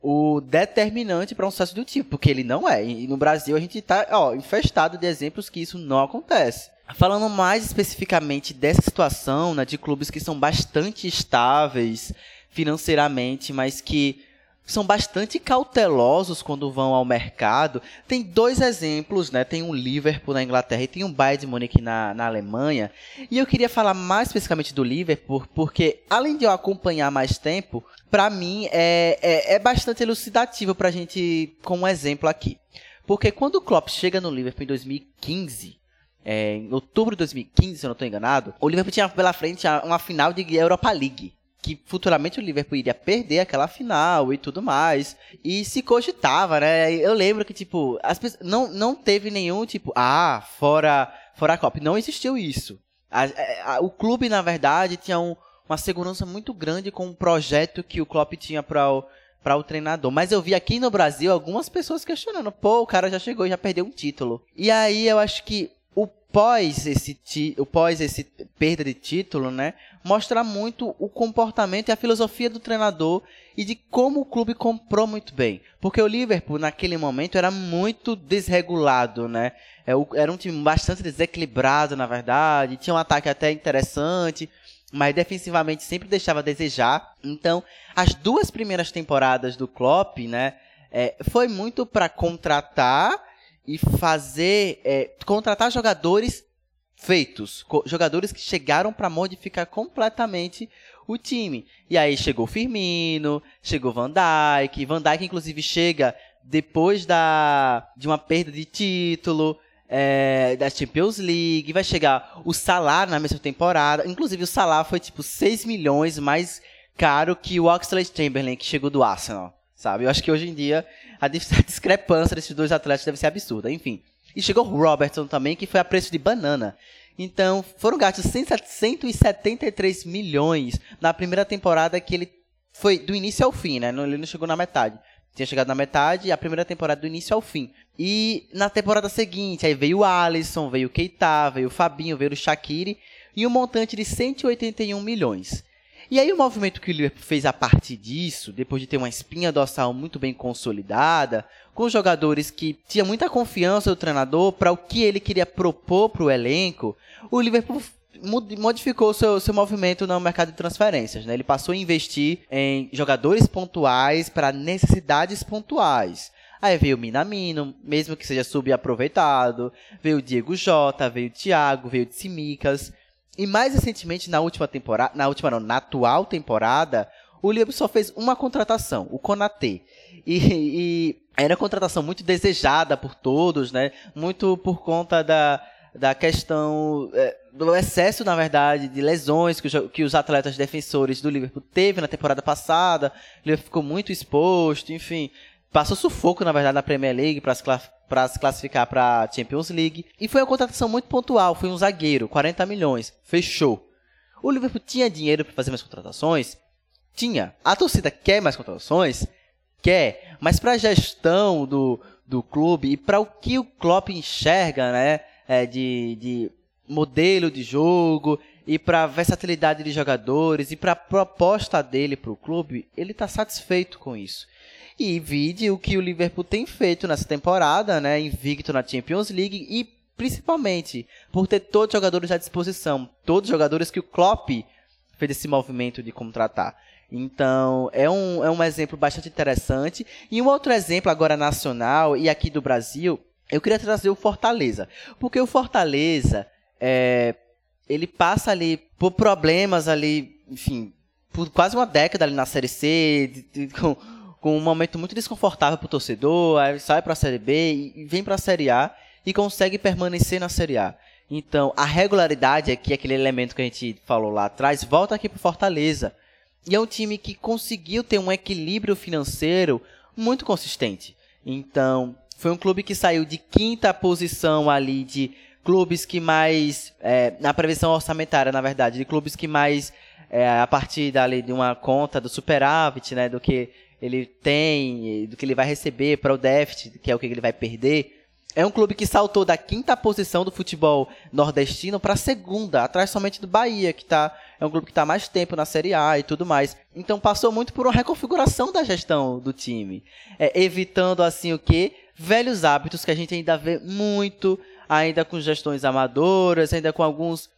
o determinante para um sucesso do tipo, porque ele não é. E no Brasil a gente está infestado de exemplos que isso não acontece. Falando mais especificamente dessa situação, né, de clubes que são bastante estáveis financeiramente, mas que são bastante cautelosos quando vão ao mercado. Tem dois exemplos, né? Tem um Liverpool na Inglaterra e tem um Bayern de Munique na, na Alemanha. E eu queria falar mais especificamente do Liverpool, porque além de eu acompanhar mais tempo, para mim é, é, é, bastante elucidativo para a gente, como exemplo aqui. Porque quando o Klopp chega no Liverpool em 2015, é, em outubro de 2015, se eu não estou enganado, o Liverpool tinha pela frente uma final de Europa League que futuramente o Liverpool iria perder aquela final e tudo mais. E se cogitava, né? Eu lembro que, tipo, as pessoas, não, não teve nenhum, tipo, ah, fora, fora a Copa. Não existiu isso. A, a, o clube, na verdade, tinha um, uma segurança muito grande com o projeto que o Klopp tinha para o, o treinador. Mas eu vi aqui no Brasil algumas pessoas questionando, pô, o cara já chegou e já perdeu um título. E aí eu acho que pós esse o pós esse perda de título, né, mostra muito o comportamento e a filosofia do treinador e de como o clube comprou muito bem, porque o Liverpool naquele momento era muito desregulado, né, é era um time bastante desequilibrado na verdade, tinha um ataque até interessante, mas defensivamente sempre deixava a desejar. Então, as duas primeiras temporadas do Klopp, né, é, foi muito para contratar e fazer é, contratar jogadores feitos, jogadores que chegaram para modificar completamente o time. E aí chegou Firmino, chegou Van Dijk, Van Dijk inclusive chega depois da de uma perda de título é, da Champions League, vai chegar o Salah na mesma temporada, inclusive o Salah foi tipo 6 milhões mais caro que o Oxlade Chamberlain que chegou do Arsenal sabe? Eu acho que hoje em dia a discrepância desses dois atletas deve ser absurda. Enfim. E chegou o Robertson também, que foi a preço de banana. Então, foram gastos 173 milhões na primeira temporada que ele foi do início ao fim, né? Ele não chegou na metade. tinha chegado na metade, a primeira temporada do início ao fim. E na temporada seguinte, aí veio o Alisson, veio o Keita, veio o Fabinho, veio o Shaqiri, e um montante de 181 milhões. E aí o movimento que o Liverpool fez a partir disso, depois de ter uma espinha dorsal muito bem consolidada, com jogadores que tinham muita confiança do treinador para o que ele queria propor para o elenco, o Liverpool modificou seu, seu movimento no mercado de transferências. Né? Ele passou a investir em jogadores pontuais para necessidades pontuais. Aí veio o Minamino, mesmo que seja subaproveitado, veio o Diego Jota, veio o Thiago, veio o Tsimikas. E mais recentemente, na última temporada, na última não, na atual temporada, o Liverpool só fez uma contratação, o Konaté. E, e, era uma contratação muito desejada por todos, né? Muito por conta da, da questão é, do excesso, na verdade, de lesões que, o, que os atletas defensores do Liverpool teve na temporada passada. O Liverpool ficou muito exposto, enfim. Passou sufoco, na verdade, na Premier League para se classificar para a Champions League. E foi uma contratação muito pontual. Foi um zagueiro, 40 milhões. Fechou. O Liverpool tinha dinheiro para fazer mais contratações? Tinha. A torcida quer mais contratações? Quer. Mas para a gestão do, do clube e para o que o Klopp enxerga, né? É, de, de modelo de jogo e para versatilidade de jogadores e para a proposta dele para o clube, ele está satisfeito com isso. E vide o que o Liverpool tem feito nessa temporada, né, invicto na Champions League e principalmente por ter todos os jogadores à disposição, todos os jogadores que o Klopp fez esse movimento de contratar. Então, é um, é um exemplo bastante interessante. E um outro exemplo agora nacional e aqui do Brasil, eu queria trazer o Fortaleza. Porque o Fortaleza, é, ele passa ali por problemas ali, enfim, por quase uma década ali na Série C, de, de, com, com um momento muito desconfortável para o torcedor, aí sai para a Série B e vem para a Série A e consegue permanecer na Série A. Então, a regularidade aqui, aquele elemento que a gente falou lá atrás, volta aqui para Fortaleza. E é um time que conseguiu ter um equilíbrio financeiro muito consistente. Então, foi um clube que saiu de quinta posição ali de clubes que mais, é, na previsão orçamentária, na verdade, de clubes que mais, é, a partir dali de uma conta do superávit, né, do que ele tem, do que ele vai receber para o déficit, que é o que ele vai perder. É um clube que saltou da quinta posição do futebol nordestino para a segunda, atrás somente do Bahia, que tá, é um clube que está mais tempo na Série A e tudo mais. Então passou muito por uma reconfiguração da gestão do time, é, evitando assim o que velhos hábitos que a gente ainda vê muito ainda com gestões amadoras, ainda com alguns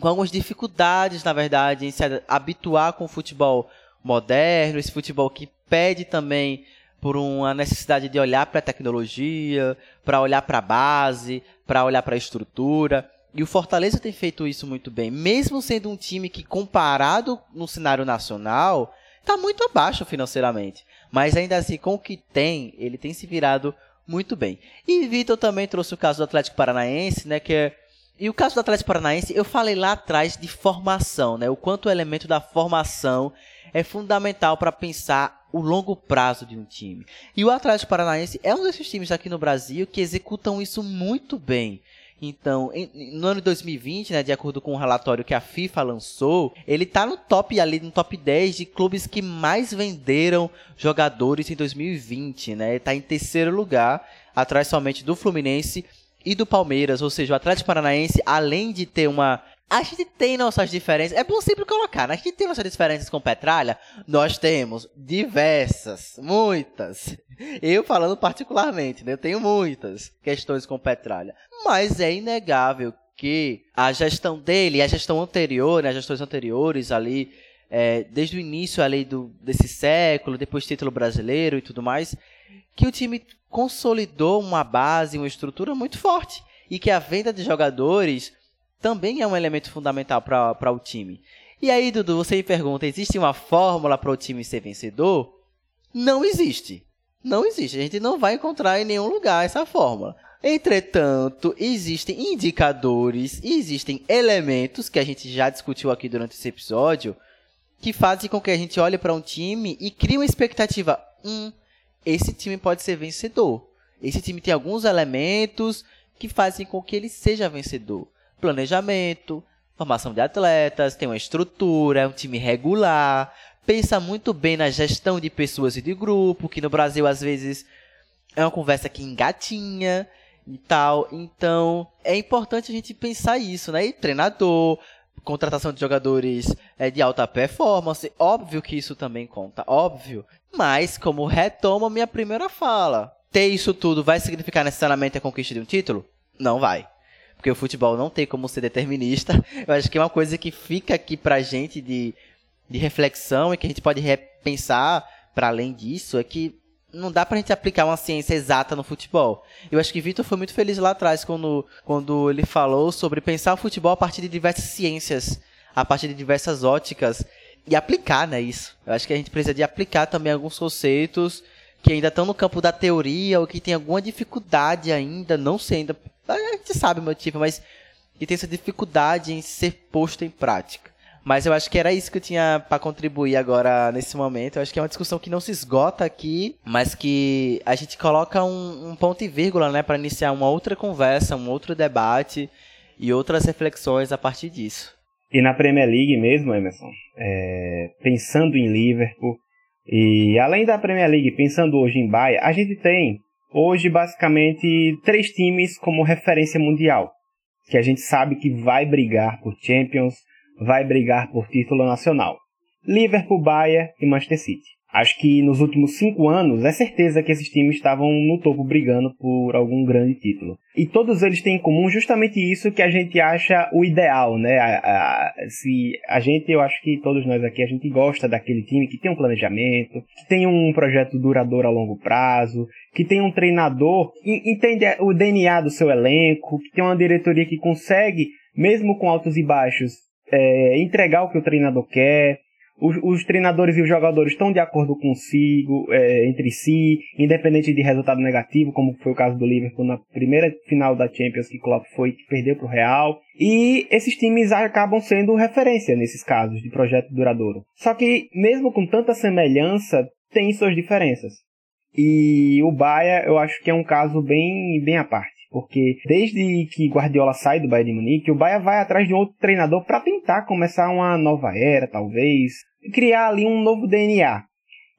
com algumas dificuldades, na verdade, em se habituar com o futebol moderno, esse futebol que pede também por uma necessidade de olhar para a tecnologia, para olhar para a base, para olhar para a estrutura. E o Fortaleza tem feito isso muito bem, mesmo sendo um time que, comparado no cenário nacional, está muito abaixo financeiramente. Mas ainda assim, com o que tem, ele tem se virado muito bem. E Vitor também trouxe o caso do Atlético Paranaense, né, que é e o caso do Atlético Paranaense, eu falei lá atrás de formação, né? O quanto o elemento da formação é fundamental para pensar o longo prazo de um time. E o Atlético Paranaense é um desses times aqui no Brasil que executam isso muito bem. Então, no ano de 2020, né, de acordo com um relatório que a FIFA lançou, ele está no top ali, no top 10 de clubes que mais venderam jogadores em 2020, né? Está em terceiro lugar, atrás somente do Fluminense e do Palmeiras, ou seja, o Atlético Paranaense, além de ter uma a gente tem nossas diferenças. É bom sempre colocar, né? A gente tem nossas diferenças com Petralha. Nós temos diversas, muitas. Eu falando particularmente, né? Eu tenho muitas questões com Petralha. Mas é inegável que a gestão dele, a gestão anterior, né? as gestões anteriores ali, é, desde o início ali do, desse século, depois título brasileiro e tudo mais, que o time consolidou uma base, uma estrutura muito forte. E que a venda de jogadores também é um elemento fundamental para o time. E aí, Dudu, você me pergunta: existe uma fórmula para o time ser vencedor? Não existe. Não existe. A gente não vai encontrar em nenhum lugar essa fórmula. Entretanto, existem indicadores, existem elementos que a gente já discutiu aqui durante esse episódio que fazem com que a gente olhe para um time e crie uma expectativa. Hum, esse time pode ser vencedor. Esse time tem alguns elementos que fazem com que ele seja vencedor planejamento, formação de atletas, tem uma estrutura, é um time regular, pensa muito bem na gestão de pessoas e de grupo, que no Brasil às vezes é uma conversa que engatinha e tal. Então, é importante a gente pensar isso, né? E treinador, contratação de jogadores é, de alta performance, óbvio que isso também conta, óbvio. Mas, como retoma minha primeira fala, ter isso tudo vai significar necessariamente a conquista de um título? Não vai. Porque o futebol não tem como ser determinista. Eu acho que é uma coisa que fica aqui pra gente de, de reflexão e que a gente pode repensar para além disso é que não dá pra gente aplicar uma ciência exata no futebol. Eu acho que Vitor foi muito feliz lá atrás quando, quando ele falou sobre pensar o futebol a partir de diversas ciências, a partir de diversas óticas e aplicar, né, isso. Eu acho que a gente precisa de aplicar também alguns conceitos que ainda estão no campo da teoria ou que tem alguma dificuldade ainda, não sei ainda, a gente sabe o motivo, mas que tem essa dificuldade em ser posto em prática. Mas eu acho que era isso que eu tinha para contribuir agora nesse momento. Eu acho que é uma discussão que não se esgota aqui, mas que a gente coloca um, um ponto e vírgula, né, para iniciar uma outra conversa, um outro debate e outras reflexões a partir disso. E na Premier League mesmo, Emerson, é, pensando em Liverpool e além da Premier League, pensando hoje em Bahia, a gente tem hoje basicamente três times como referência mundial, que a gente sabe que vai brigar por Champions, vai brigar por título nacional. Liverpool, Bayern e Manchester City. Acho que nos últimos cinco anos é certeza que esses times estavam no topo brigando por algum grande título. E todos eles têm em comum justamente isso que a gente acha o ideal, né? A, a, se a gente, eu acho que todos nós aqui, a gente gosta daquele time que tem um planejamento, que tem um projeto duradouro a longo prazo, que tem um treinador que entende o DNA do seu elenco, que tem uma diretoria que consegue, mesmo com altos e baixos, é, entregar o que o treinador quer. Os, os, treinadores e os jogadores estão de acordo consigo, é, entre si, independente de resultado negativo, como foi o caso do Liverpool na primeira final da Champions que Klopp foi que perdeu para o Real. E esses times acabam sendo referência nesses casos de projeto duradouro. Só que mesmo com tanta semelhança, tem suas diferenças. E o Bayern, eu acho que é um caso bem, bem à parte. Porque desde que Guardiola sai do Bayern de Munique, o Bayern vai atrás de um outro treinador para tentar começar uma nova era, talvez, criar ali um novo DNA.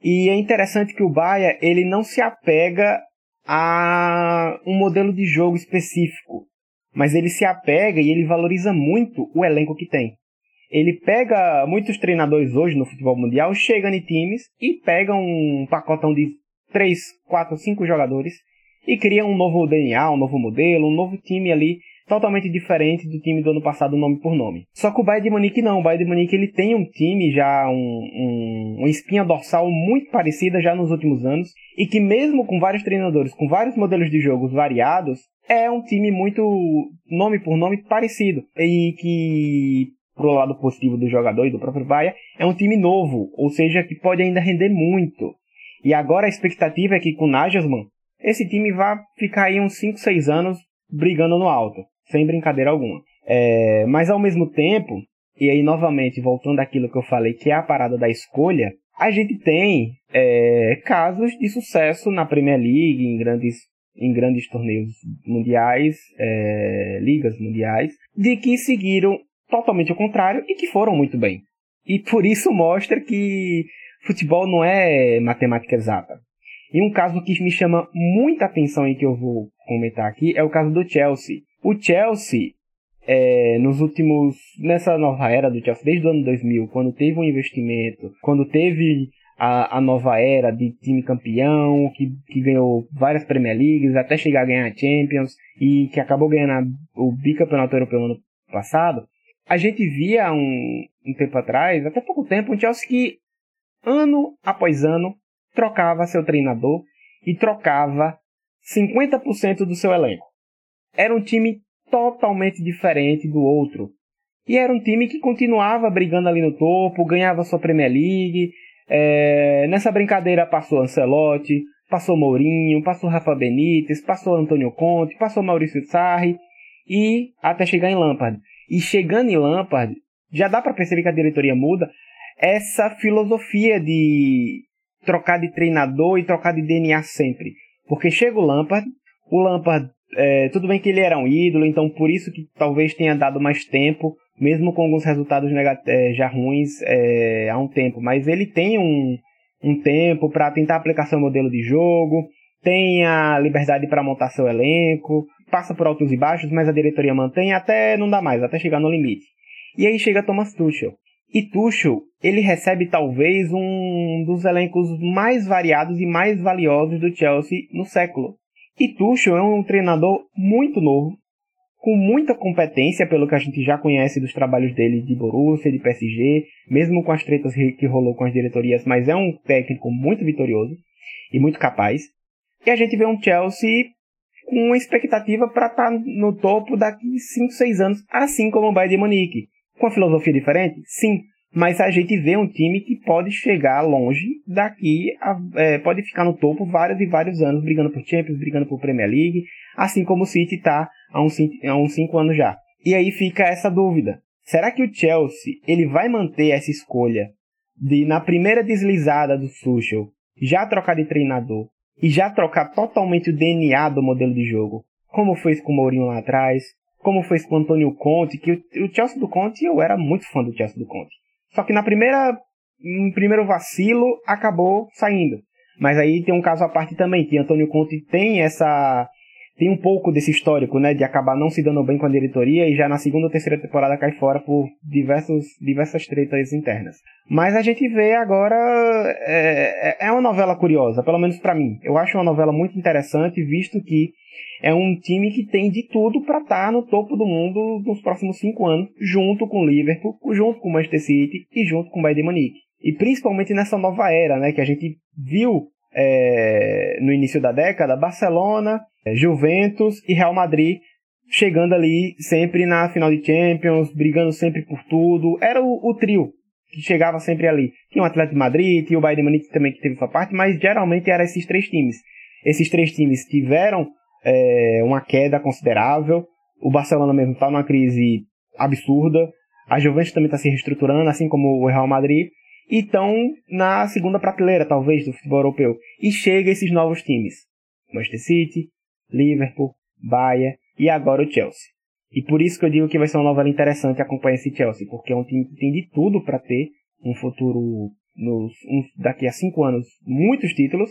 E é interessante que o Bayern, ele não se apega a um modelo de jogo específico, mas ele se apega e ele valoriza muito o elenco que tem. Ele pega muitos treinadores hoje no futebol mundial, chegam em times e pegam um pacotão de 3, 4, 5 jogadores e cria um novo DNA, um novo modelo, um novo time ali totalmente diferente do time do ano passado, nome por nome. Só que o Bayern de Munique não, o Bayern de Munique ele tem um time já, um, um, uma espinha dorsal muito parecida já nos últimos anos, e que mesmo com vários treinadores, com vários modelos de jogos variados, é um time muito, nome por nome, parecido, e que pro lado positivo do jogador e do próprio Bayern, é um time novo, ou seja, que pode ainda render muito. E agora a expectativa é que com Nagelsmann, esse time vai ficar aí uns 5, 6 anos brigando no alto, sem brincadeira alguma. É, mas ao mesmo tempo, e aí novamente voltando àquilo que eu falei, que é a parada da escolha, a gente tem é, casos de sucesso na Premier League, em grandes, em grandes torneios mundiais, é, ligas mundiais, de que seguiram totalmente o contrário e que foram muito bem. E por isso mostra que futebol não é matemática exata. E um caso que me chama muita atenção e que eu vou comentar aqui é o caso do Chelsea. O Chelsea, é, nos últimos. nessa nova era do Chelsea, desde o ano 2000, quando teve um investimento, quando teve a, a nova era de time campeão, que, que ganhou várias Premier Leagues, até chegar a ganhar a Champions, e que acabou ganhando o bicampeonato europeu no ano passado, a gente via um, um tempo atrás, até pouco tempo, um Chelsea que ano após ano trocava seu treinador e trocava 50% do seu elenco. Era um time totalmente diferente do outro. E era um time que continuava brigando ali no topo, ganhava sua Premier League. É... Nessa brincadeira passou Ancelotti, passou Mourinho, passou Rafa Benítez, passou Antônio Conte, passou Maurício Sarri e até chegar em Lampard. E chegando em Lampard, já dá para perceber que a diretoria muda essa filosofia de trocar de treinador e trocar de DNA sempre. Porque chega o Lampard, o Lampard É, tudo bem que ele era um ídolo, então por isso que talvez tenha dado mais tempo, mesmo com alguns resultados é, já ruins é, há um tempo. Mas ele tem um, um tempo para tentar aplicar seu modelo de jogo, tem a liberdade para montar seu elenco, passa por altos e baixos, mas a diretoria mantém até não dá mais, até chegar no limite. E aí chega Thomas Tuchel. E Tuchel, ele recebe talvez um dos elencos mais variados e mais valiosos do Chelsea no século. E Tuchel é um treinador muito novo, com muita competência pelo que a gente já conhece dos trabalhos dele de Borussia, de PSG, mesmo com as tretas que rolou com as diretorias, mas é um técnico muito vitorioso e muito capaz. E a gente vê um Chelsea com uma expectativa para estar tá no topo daqui 5, 6 anos, assim como o Bayern de Munique. Com a filosofia diferente? Sim. Mas a gente vê um time que pode chegar longe daqui, a, é, pode ficar no topo vários e vários anos, brigando por Champions, brigando por Premier League, assim como o City está há uns 5 anos já. E aí fica essa dúvida. Será que o Chelsea ele vai manter essa escolha de, na primeira deslizada do Tuchel, já trocar de treinador e já trocar totalmente o DNA do modelo de jogo? Como fez com o Mourinho lá atrás, como foi com o Antônio Conte, que o Chelsea do Conte, eu era muito fã do Chelsea do Conte. Só que na primeira, no primeiro vacilo, acabou saindo. Mas aí tem um caso à parte também, que Antônio Conte tem essa tem um pouco desse histórico, né, de acabar não se dando bem com a diretoria e já na segunda ou terceira temporada cai fora por diversos, diversas tretas internas. Mas a gente vê agora é, é, é uma novela curiosa, pelo menos para mim. Eu acho uma novela muito interessante, visto que é um time que tem de tudo para estar tá no topo do mundo nos próximos cinco anos, junto com o Liverpool, junto com o Manchester City e junto com o Bayern de Munique. E principalmente nessa nova era, né, que a gente viu é, no início da década, Barcelona, é, Juventus e Real Madrid chegando ali sempre na final de Champions, brigando sempre por tudo. Era o, o trio que chegava sempre ali. Tinha o Atlético de Madrid, tinha o Bayern de Munique também que teve sua parte, mas geralmente eram esses três times. Esses três times tiveram é, uma queda considerável. O Barcelona mesmo está numa crise absurda. A Juventus também está se reestruturando, assim como o Real Madrid. E estão na segunda prateleira, talvez, do futebol europeu. E chega esses novos times. Manchester City, Liverpool, Bayern e agora o Chelsea. E por isso que eu digo que vai ser uma novela interessante acompanhar esse Chelsea, porque é um time que tem de tudo para ter um futuro nos, um, daqui a cinco anos, muitos títulos,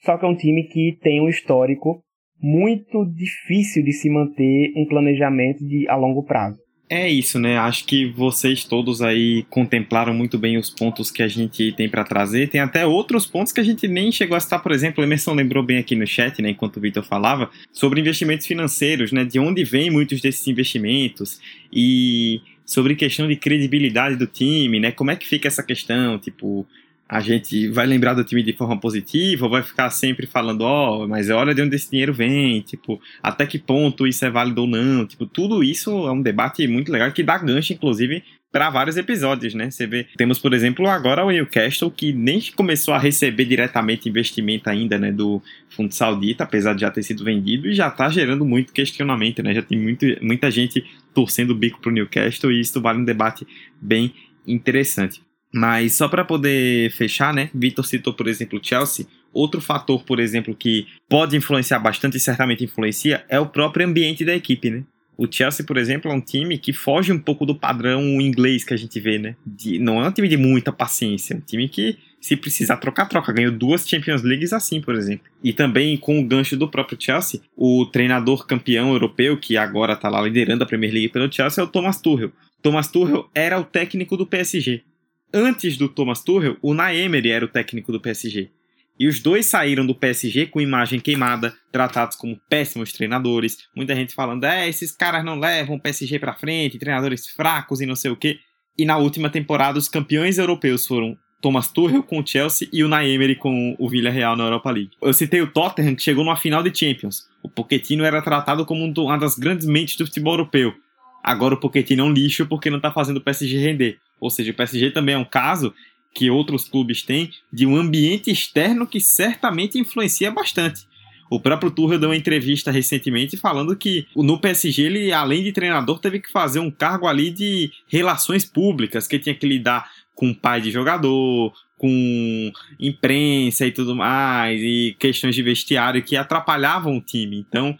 só que é um time que tem um histórico muito difícil de se manter um planejamento de, a longo prazo. É isso, né? Acho que vocês todos aí contemplaram muito bem os pontos que a gente tem para trazer. Tem até outros pontos que a gente nem chegou a citar, por exemplo, o Emerson lembrou bem aqui no chat, né, enquanto o Vitor falava, sobre investimentos financeiros, né? De onde vêm muitos desses investimentos e sobre questão de credibilidade do time, né? Como é que fica essa questão, tipo, a gente vai lembrar do time de forma positiva ou vai ficar sempre falando, ó, oh, mas olha de onde esse dinheiro vem, tipo, até que ponto isso é válido ou não, tipo, tudo isso é um debate muito legal que dá gancho, inclusive, para vários episódios, né? Você vê, temos, por exemplo, agora o Newcastle que nem começou a receber diretamente investimento ainda, né, do fundo saudita, apesar de já ter sido vendido, e já tá gerando muito questionamento, né? Já tem muito, muita gente torcendo o bico pro Newcastle e isso vale um debate bem interessante. Mas só para poder fechar, né? Vitor citou, por exemplo, Chelsea. Outro fator, por exemplo, que pode influenciar bastante e certamente influencia é o próprio ambiente da equipe, né? O Chelsea, por exemplo, é um time que foge um pouco do padrão inglês que a gente vê, né? De, não é um time de muita paciência, é um time que, se precisar trocar, troca. Ganhou duas Champions Leagues assim, por exemplo. E também com o gancho do próprio Chelsea, o treinador campeão europeu, que agora está lá liderando a Premier League pelo Chelsea, é o Thomas Tuchel. Thomas Tuchel era o técnico do PSG antes do Thomas Tuchel, o Naemery era o técnico do PSG. E os dois saíram do PSG com imagem queimada, tratados como péssimos treinadores. Muita gente falando, é, esses caras não levam o PSG pra frente, treinadores fracos e não sei o quê. E na última temporada, os campeões europeus foram Thomas Tuchel com o Chelsea e o Naemery com o Villarreal na Europa League. Eu citei o Tottenham, que chegou numa final de Champions. O Pochettino era tratado como uma das grandes mentes do futebol europeu. Agora o Pochettino é um lixo porque não tá fazendo o PSG render. Ou seja, o PSG também é um caso que outros clubes têm de um ambiente externo que certamente influencia bastante. O próprio Tuchel deu uma entrevista recentemente falando que no PSG ele, além de treinador, teve que fazer um cargo ali de relações públicas, que tinha que lidar com pai de jogador, com imprensa e tudo mais, e questões de vestiário que atrapalhavam o time. Então,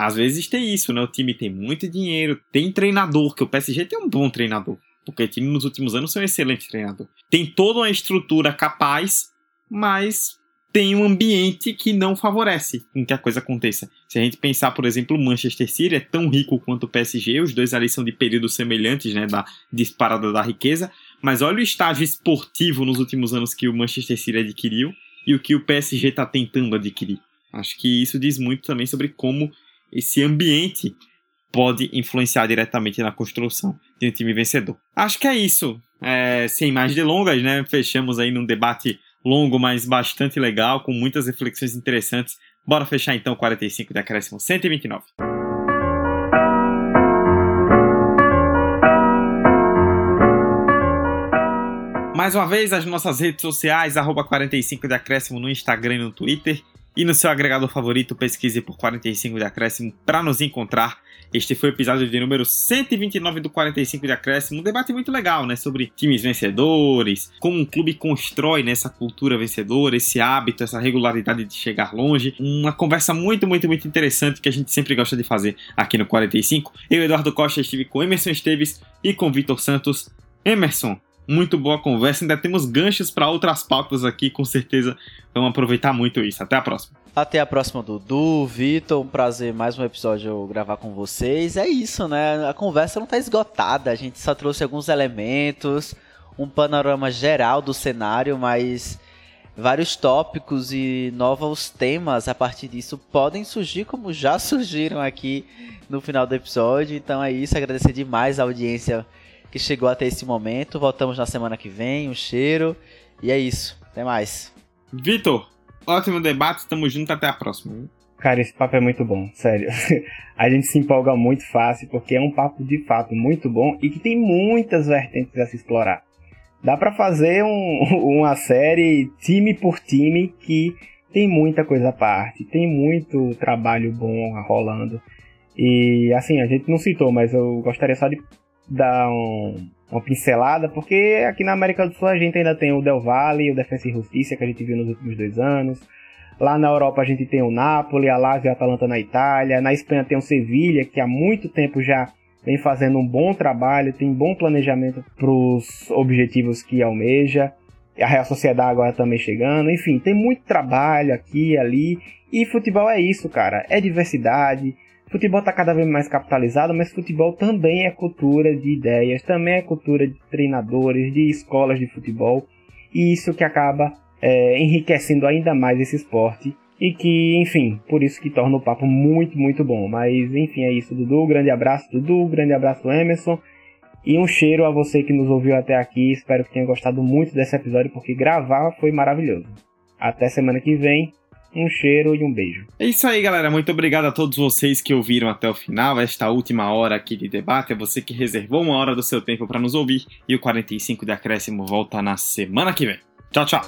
Às vezes tem isso, né? O time tem muito dinheiro, tem treinador, que o PSG tem um bom treinador. Porque o time nos últimos anos é um excelente treinador. Tem toda uma estrutura capaz, mas tem um ambiente que não favorece com que a coisa aconteça. Se a gente pensar, por exemplo, o Manchester City é tão rico quanto o PSG, os dois ali são de períodos semelhantes, né, da disparada da riqueza, mas olha o estágio esportivo nos últimos anos que o Manchester City adquiriu e o que o PSG está tentando adquirir. Acho que isso diz muito também sobre como esse ambiente pode influenciar diretamente na construção de um time vencedor. Acho que é isso. É, sem mais delongas, né? Fechamos aí num debate longo, mas bastante legal, com muitas reflexões interessantes. Bora fechar então 45 de acréscimo 129. Mais uma vez, as nossas redes sociais, arroba 45 de acréscimo no Instagram e no Twitter. E no seu agregador favorito, pesquise por 45 de acréscimo para nos encontrar. Este foi o episódio de número 129 do 45 de acréscimo, um debate muito legal, né, sobre times vencedores, como um clube constrói nessa né, cultura vencedora, esse hábito, essa regularidade de chegar longe. Uma conversa muito, muito, muito interessante que a gente sempre gosta de fazer aqui no 45. Eu, Eduardo Costa, estive com Emerson Esteves e com Vitor Santos. Emerson, muito boa conversa. Ainda temos ganchos para outras pautas aqui, com certeza vamos aproveitar muito isso. Até a próxima. Até a próxima, Dudu, Vitor. Um prazer mais um episódio gravar com vocês. É isso, né? A conversa não está esgotada. A gente só trouxe alguns elementos, um panorama geral do cenário, mas vários tópicos e novos temas a partir disso podem surgir, como já surgiram aqui no final do episódio. Então é isso. Agradecer demais a audiência que chegou até esse momento. Voltamos na semana que vem. Um cheiro. E é isso. Até mais. Vitor, ótimo debate. Estamos juntos. Até a próxima. Cara, esse papo é muito bom, sério. A gente se empolga muito fácil porque é um papo de fato muito bom e que tem muitas vertentes a se explorar. Dá para fazer um, uma série time por time que tem muita coisa à parte, tem muito trabalho bom rolando. E assim, a gente não citou, mas eu gostaria só de dar um, uma pincelada, porque aqui na América do Sul a gente ainda tem o Del Valle, o Defensa e Justiça, que a gente viu nos últimos dois anos. Lá na Europa a gente tem o Napoli, a Lazio e a Atalanta na Itália. Na Espanha tem o Sevilha, que há muito tempo já vem fazendo um bom trabalho, tem bom planejamento para os objetivos que almeja. A Real Sociedade agora também chegando. Enfim, tem muito trabalho aqui e ali. E futebol é isso, cara. É diversidade, Futebol está cada vez mais capitalizado, mas futebol também é cultura de ideias, também é cultura de treinadores, de escolas de futebol, e isso que acaba é, enriquecendo ainda mais esse esporte e que, enfim, por isso que torna o papo muito, muito bom. Mas, enfim, é isso, Dudu. Grande abraço, Dudu. Grande abraço, Emerson. E um cheiro a você que nos ouviu até aqui. Espero que tenha gostado muito desse episódio, porque gravar foi maravilhoso. Até semana que vem. Um cheiro e um beijo. É isso aí, galera. Muito obrigado a todos vocês que ouviram até o final, esta última hora aqui de debate. É você que reservou uma hora do seu tempo para nos ouvir. E o 45 de acréscimo volta na semana que vem. Tchau, tchau.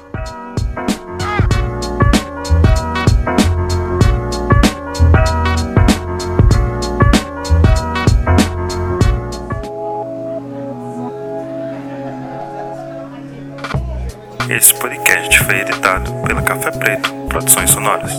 Esse podcast foi editado pela Café Preto Produções Sonoras.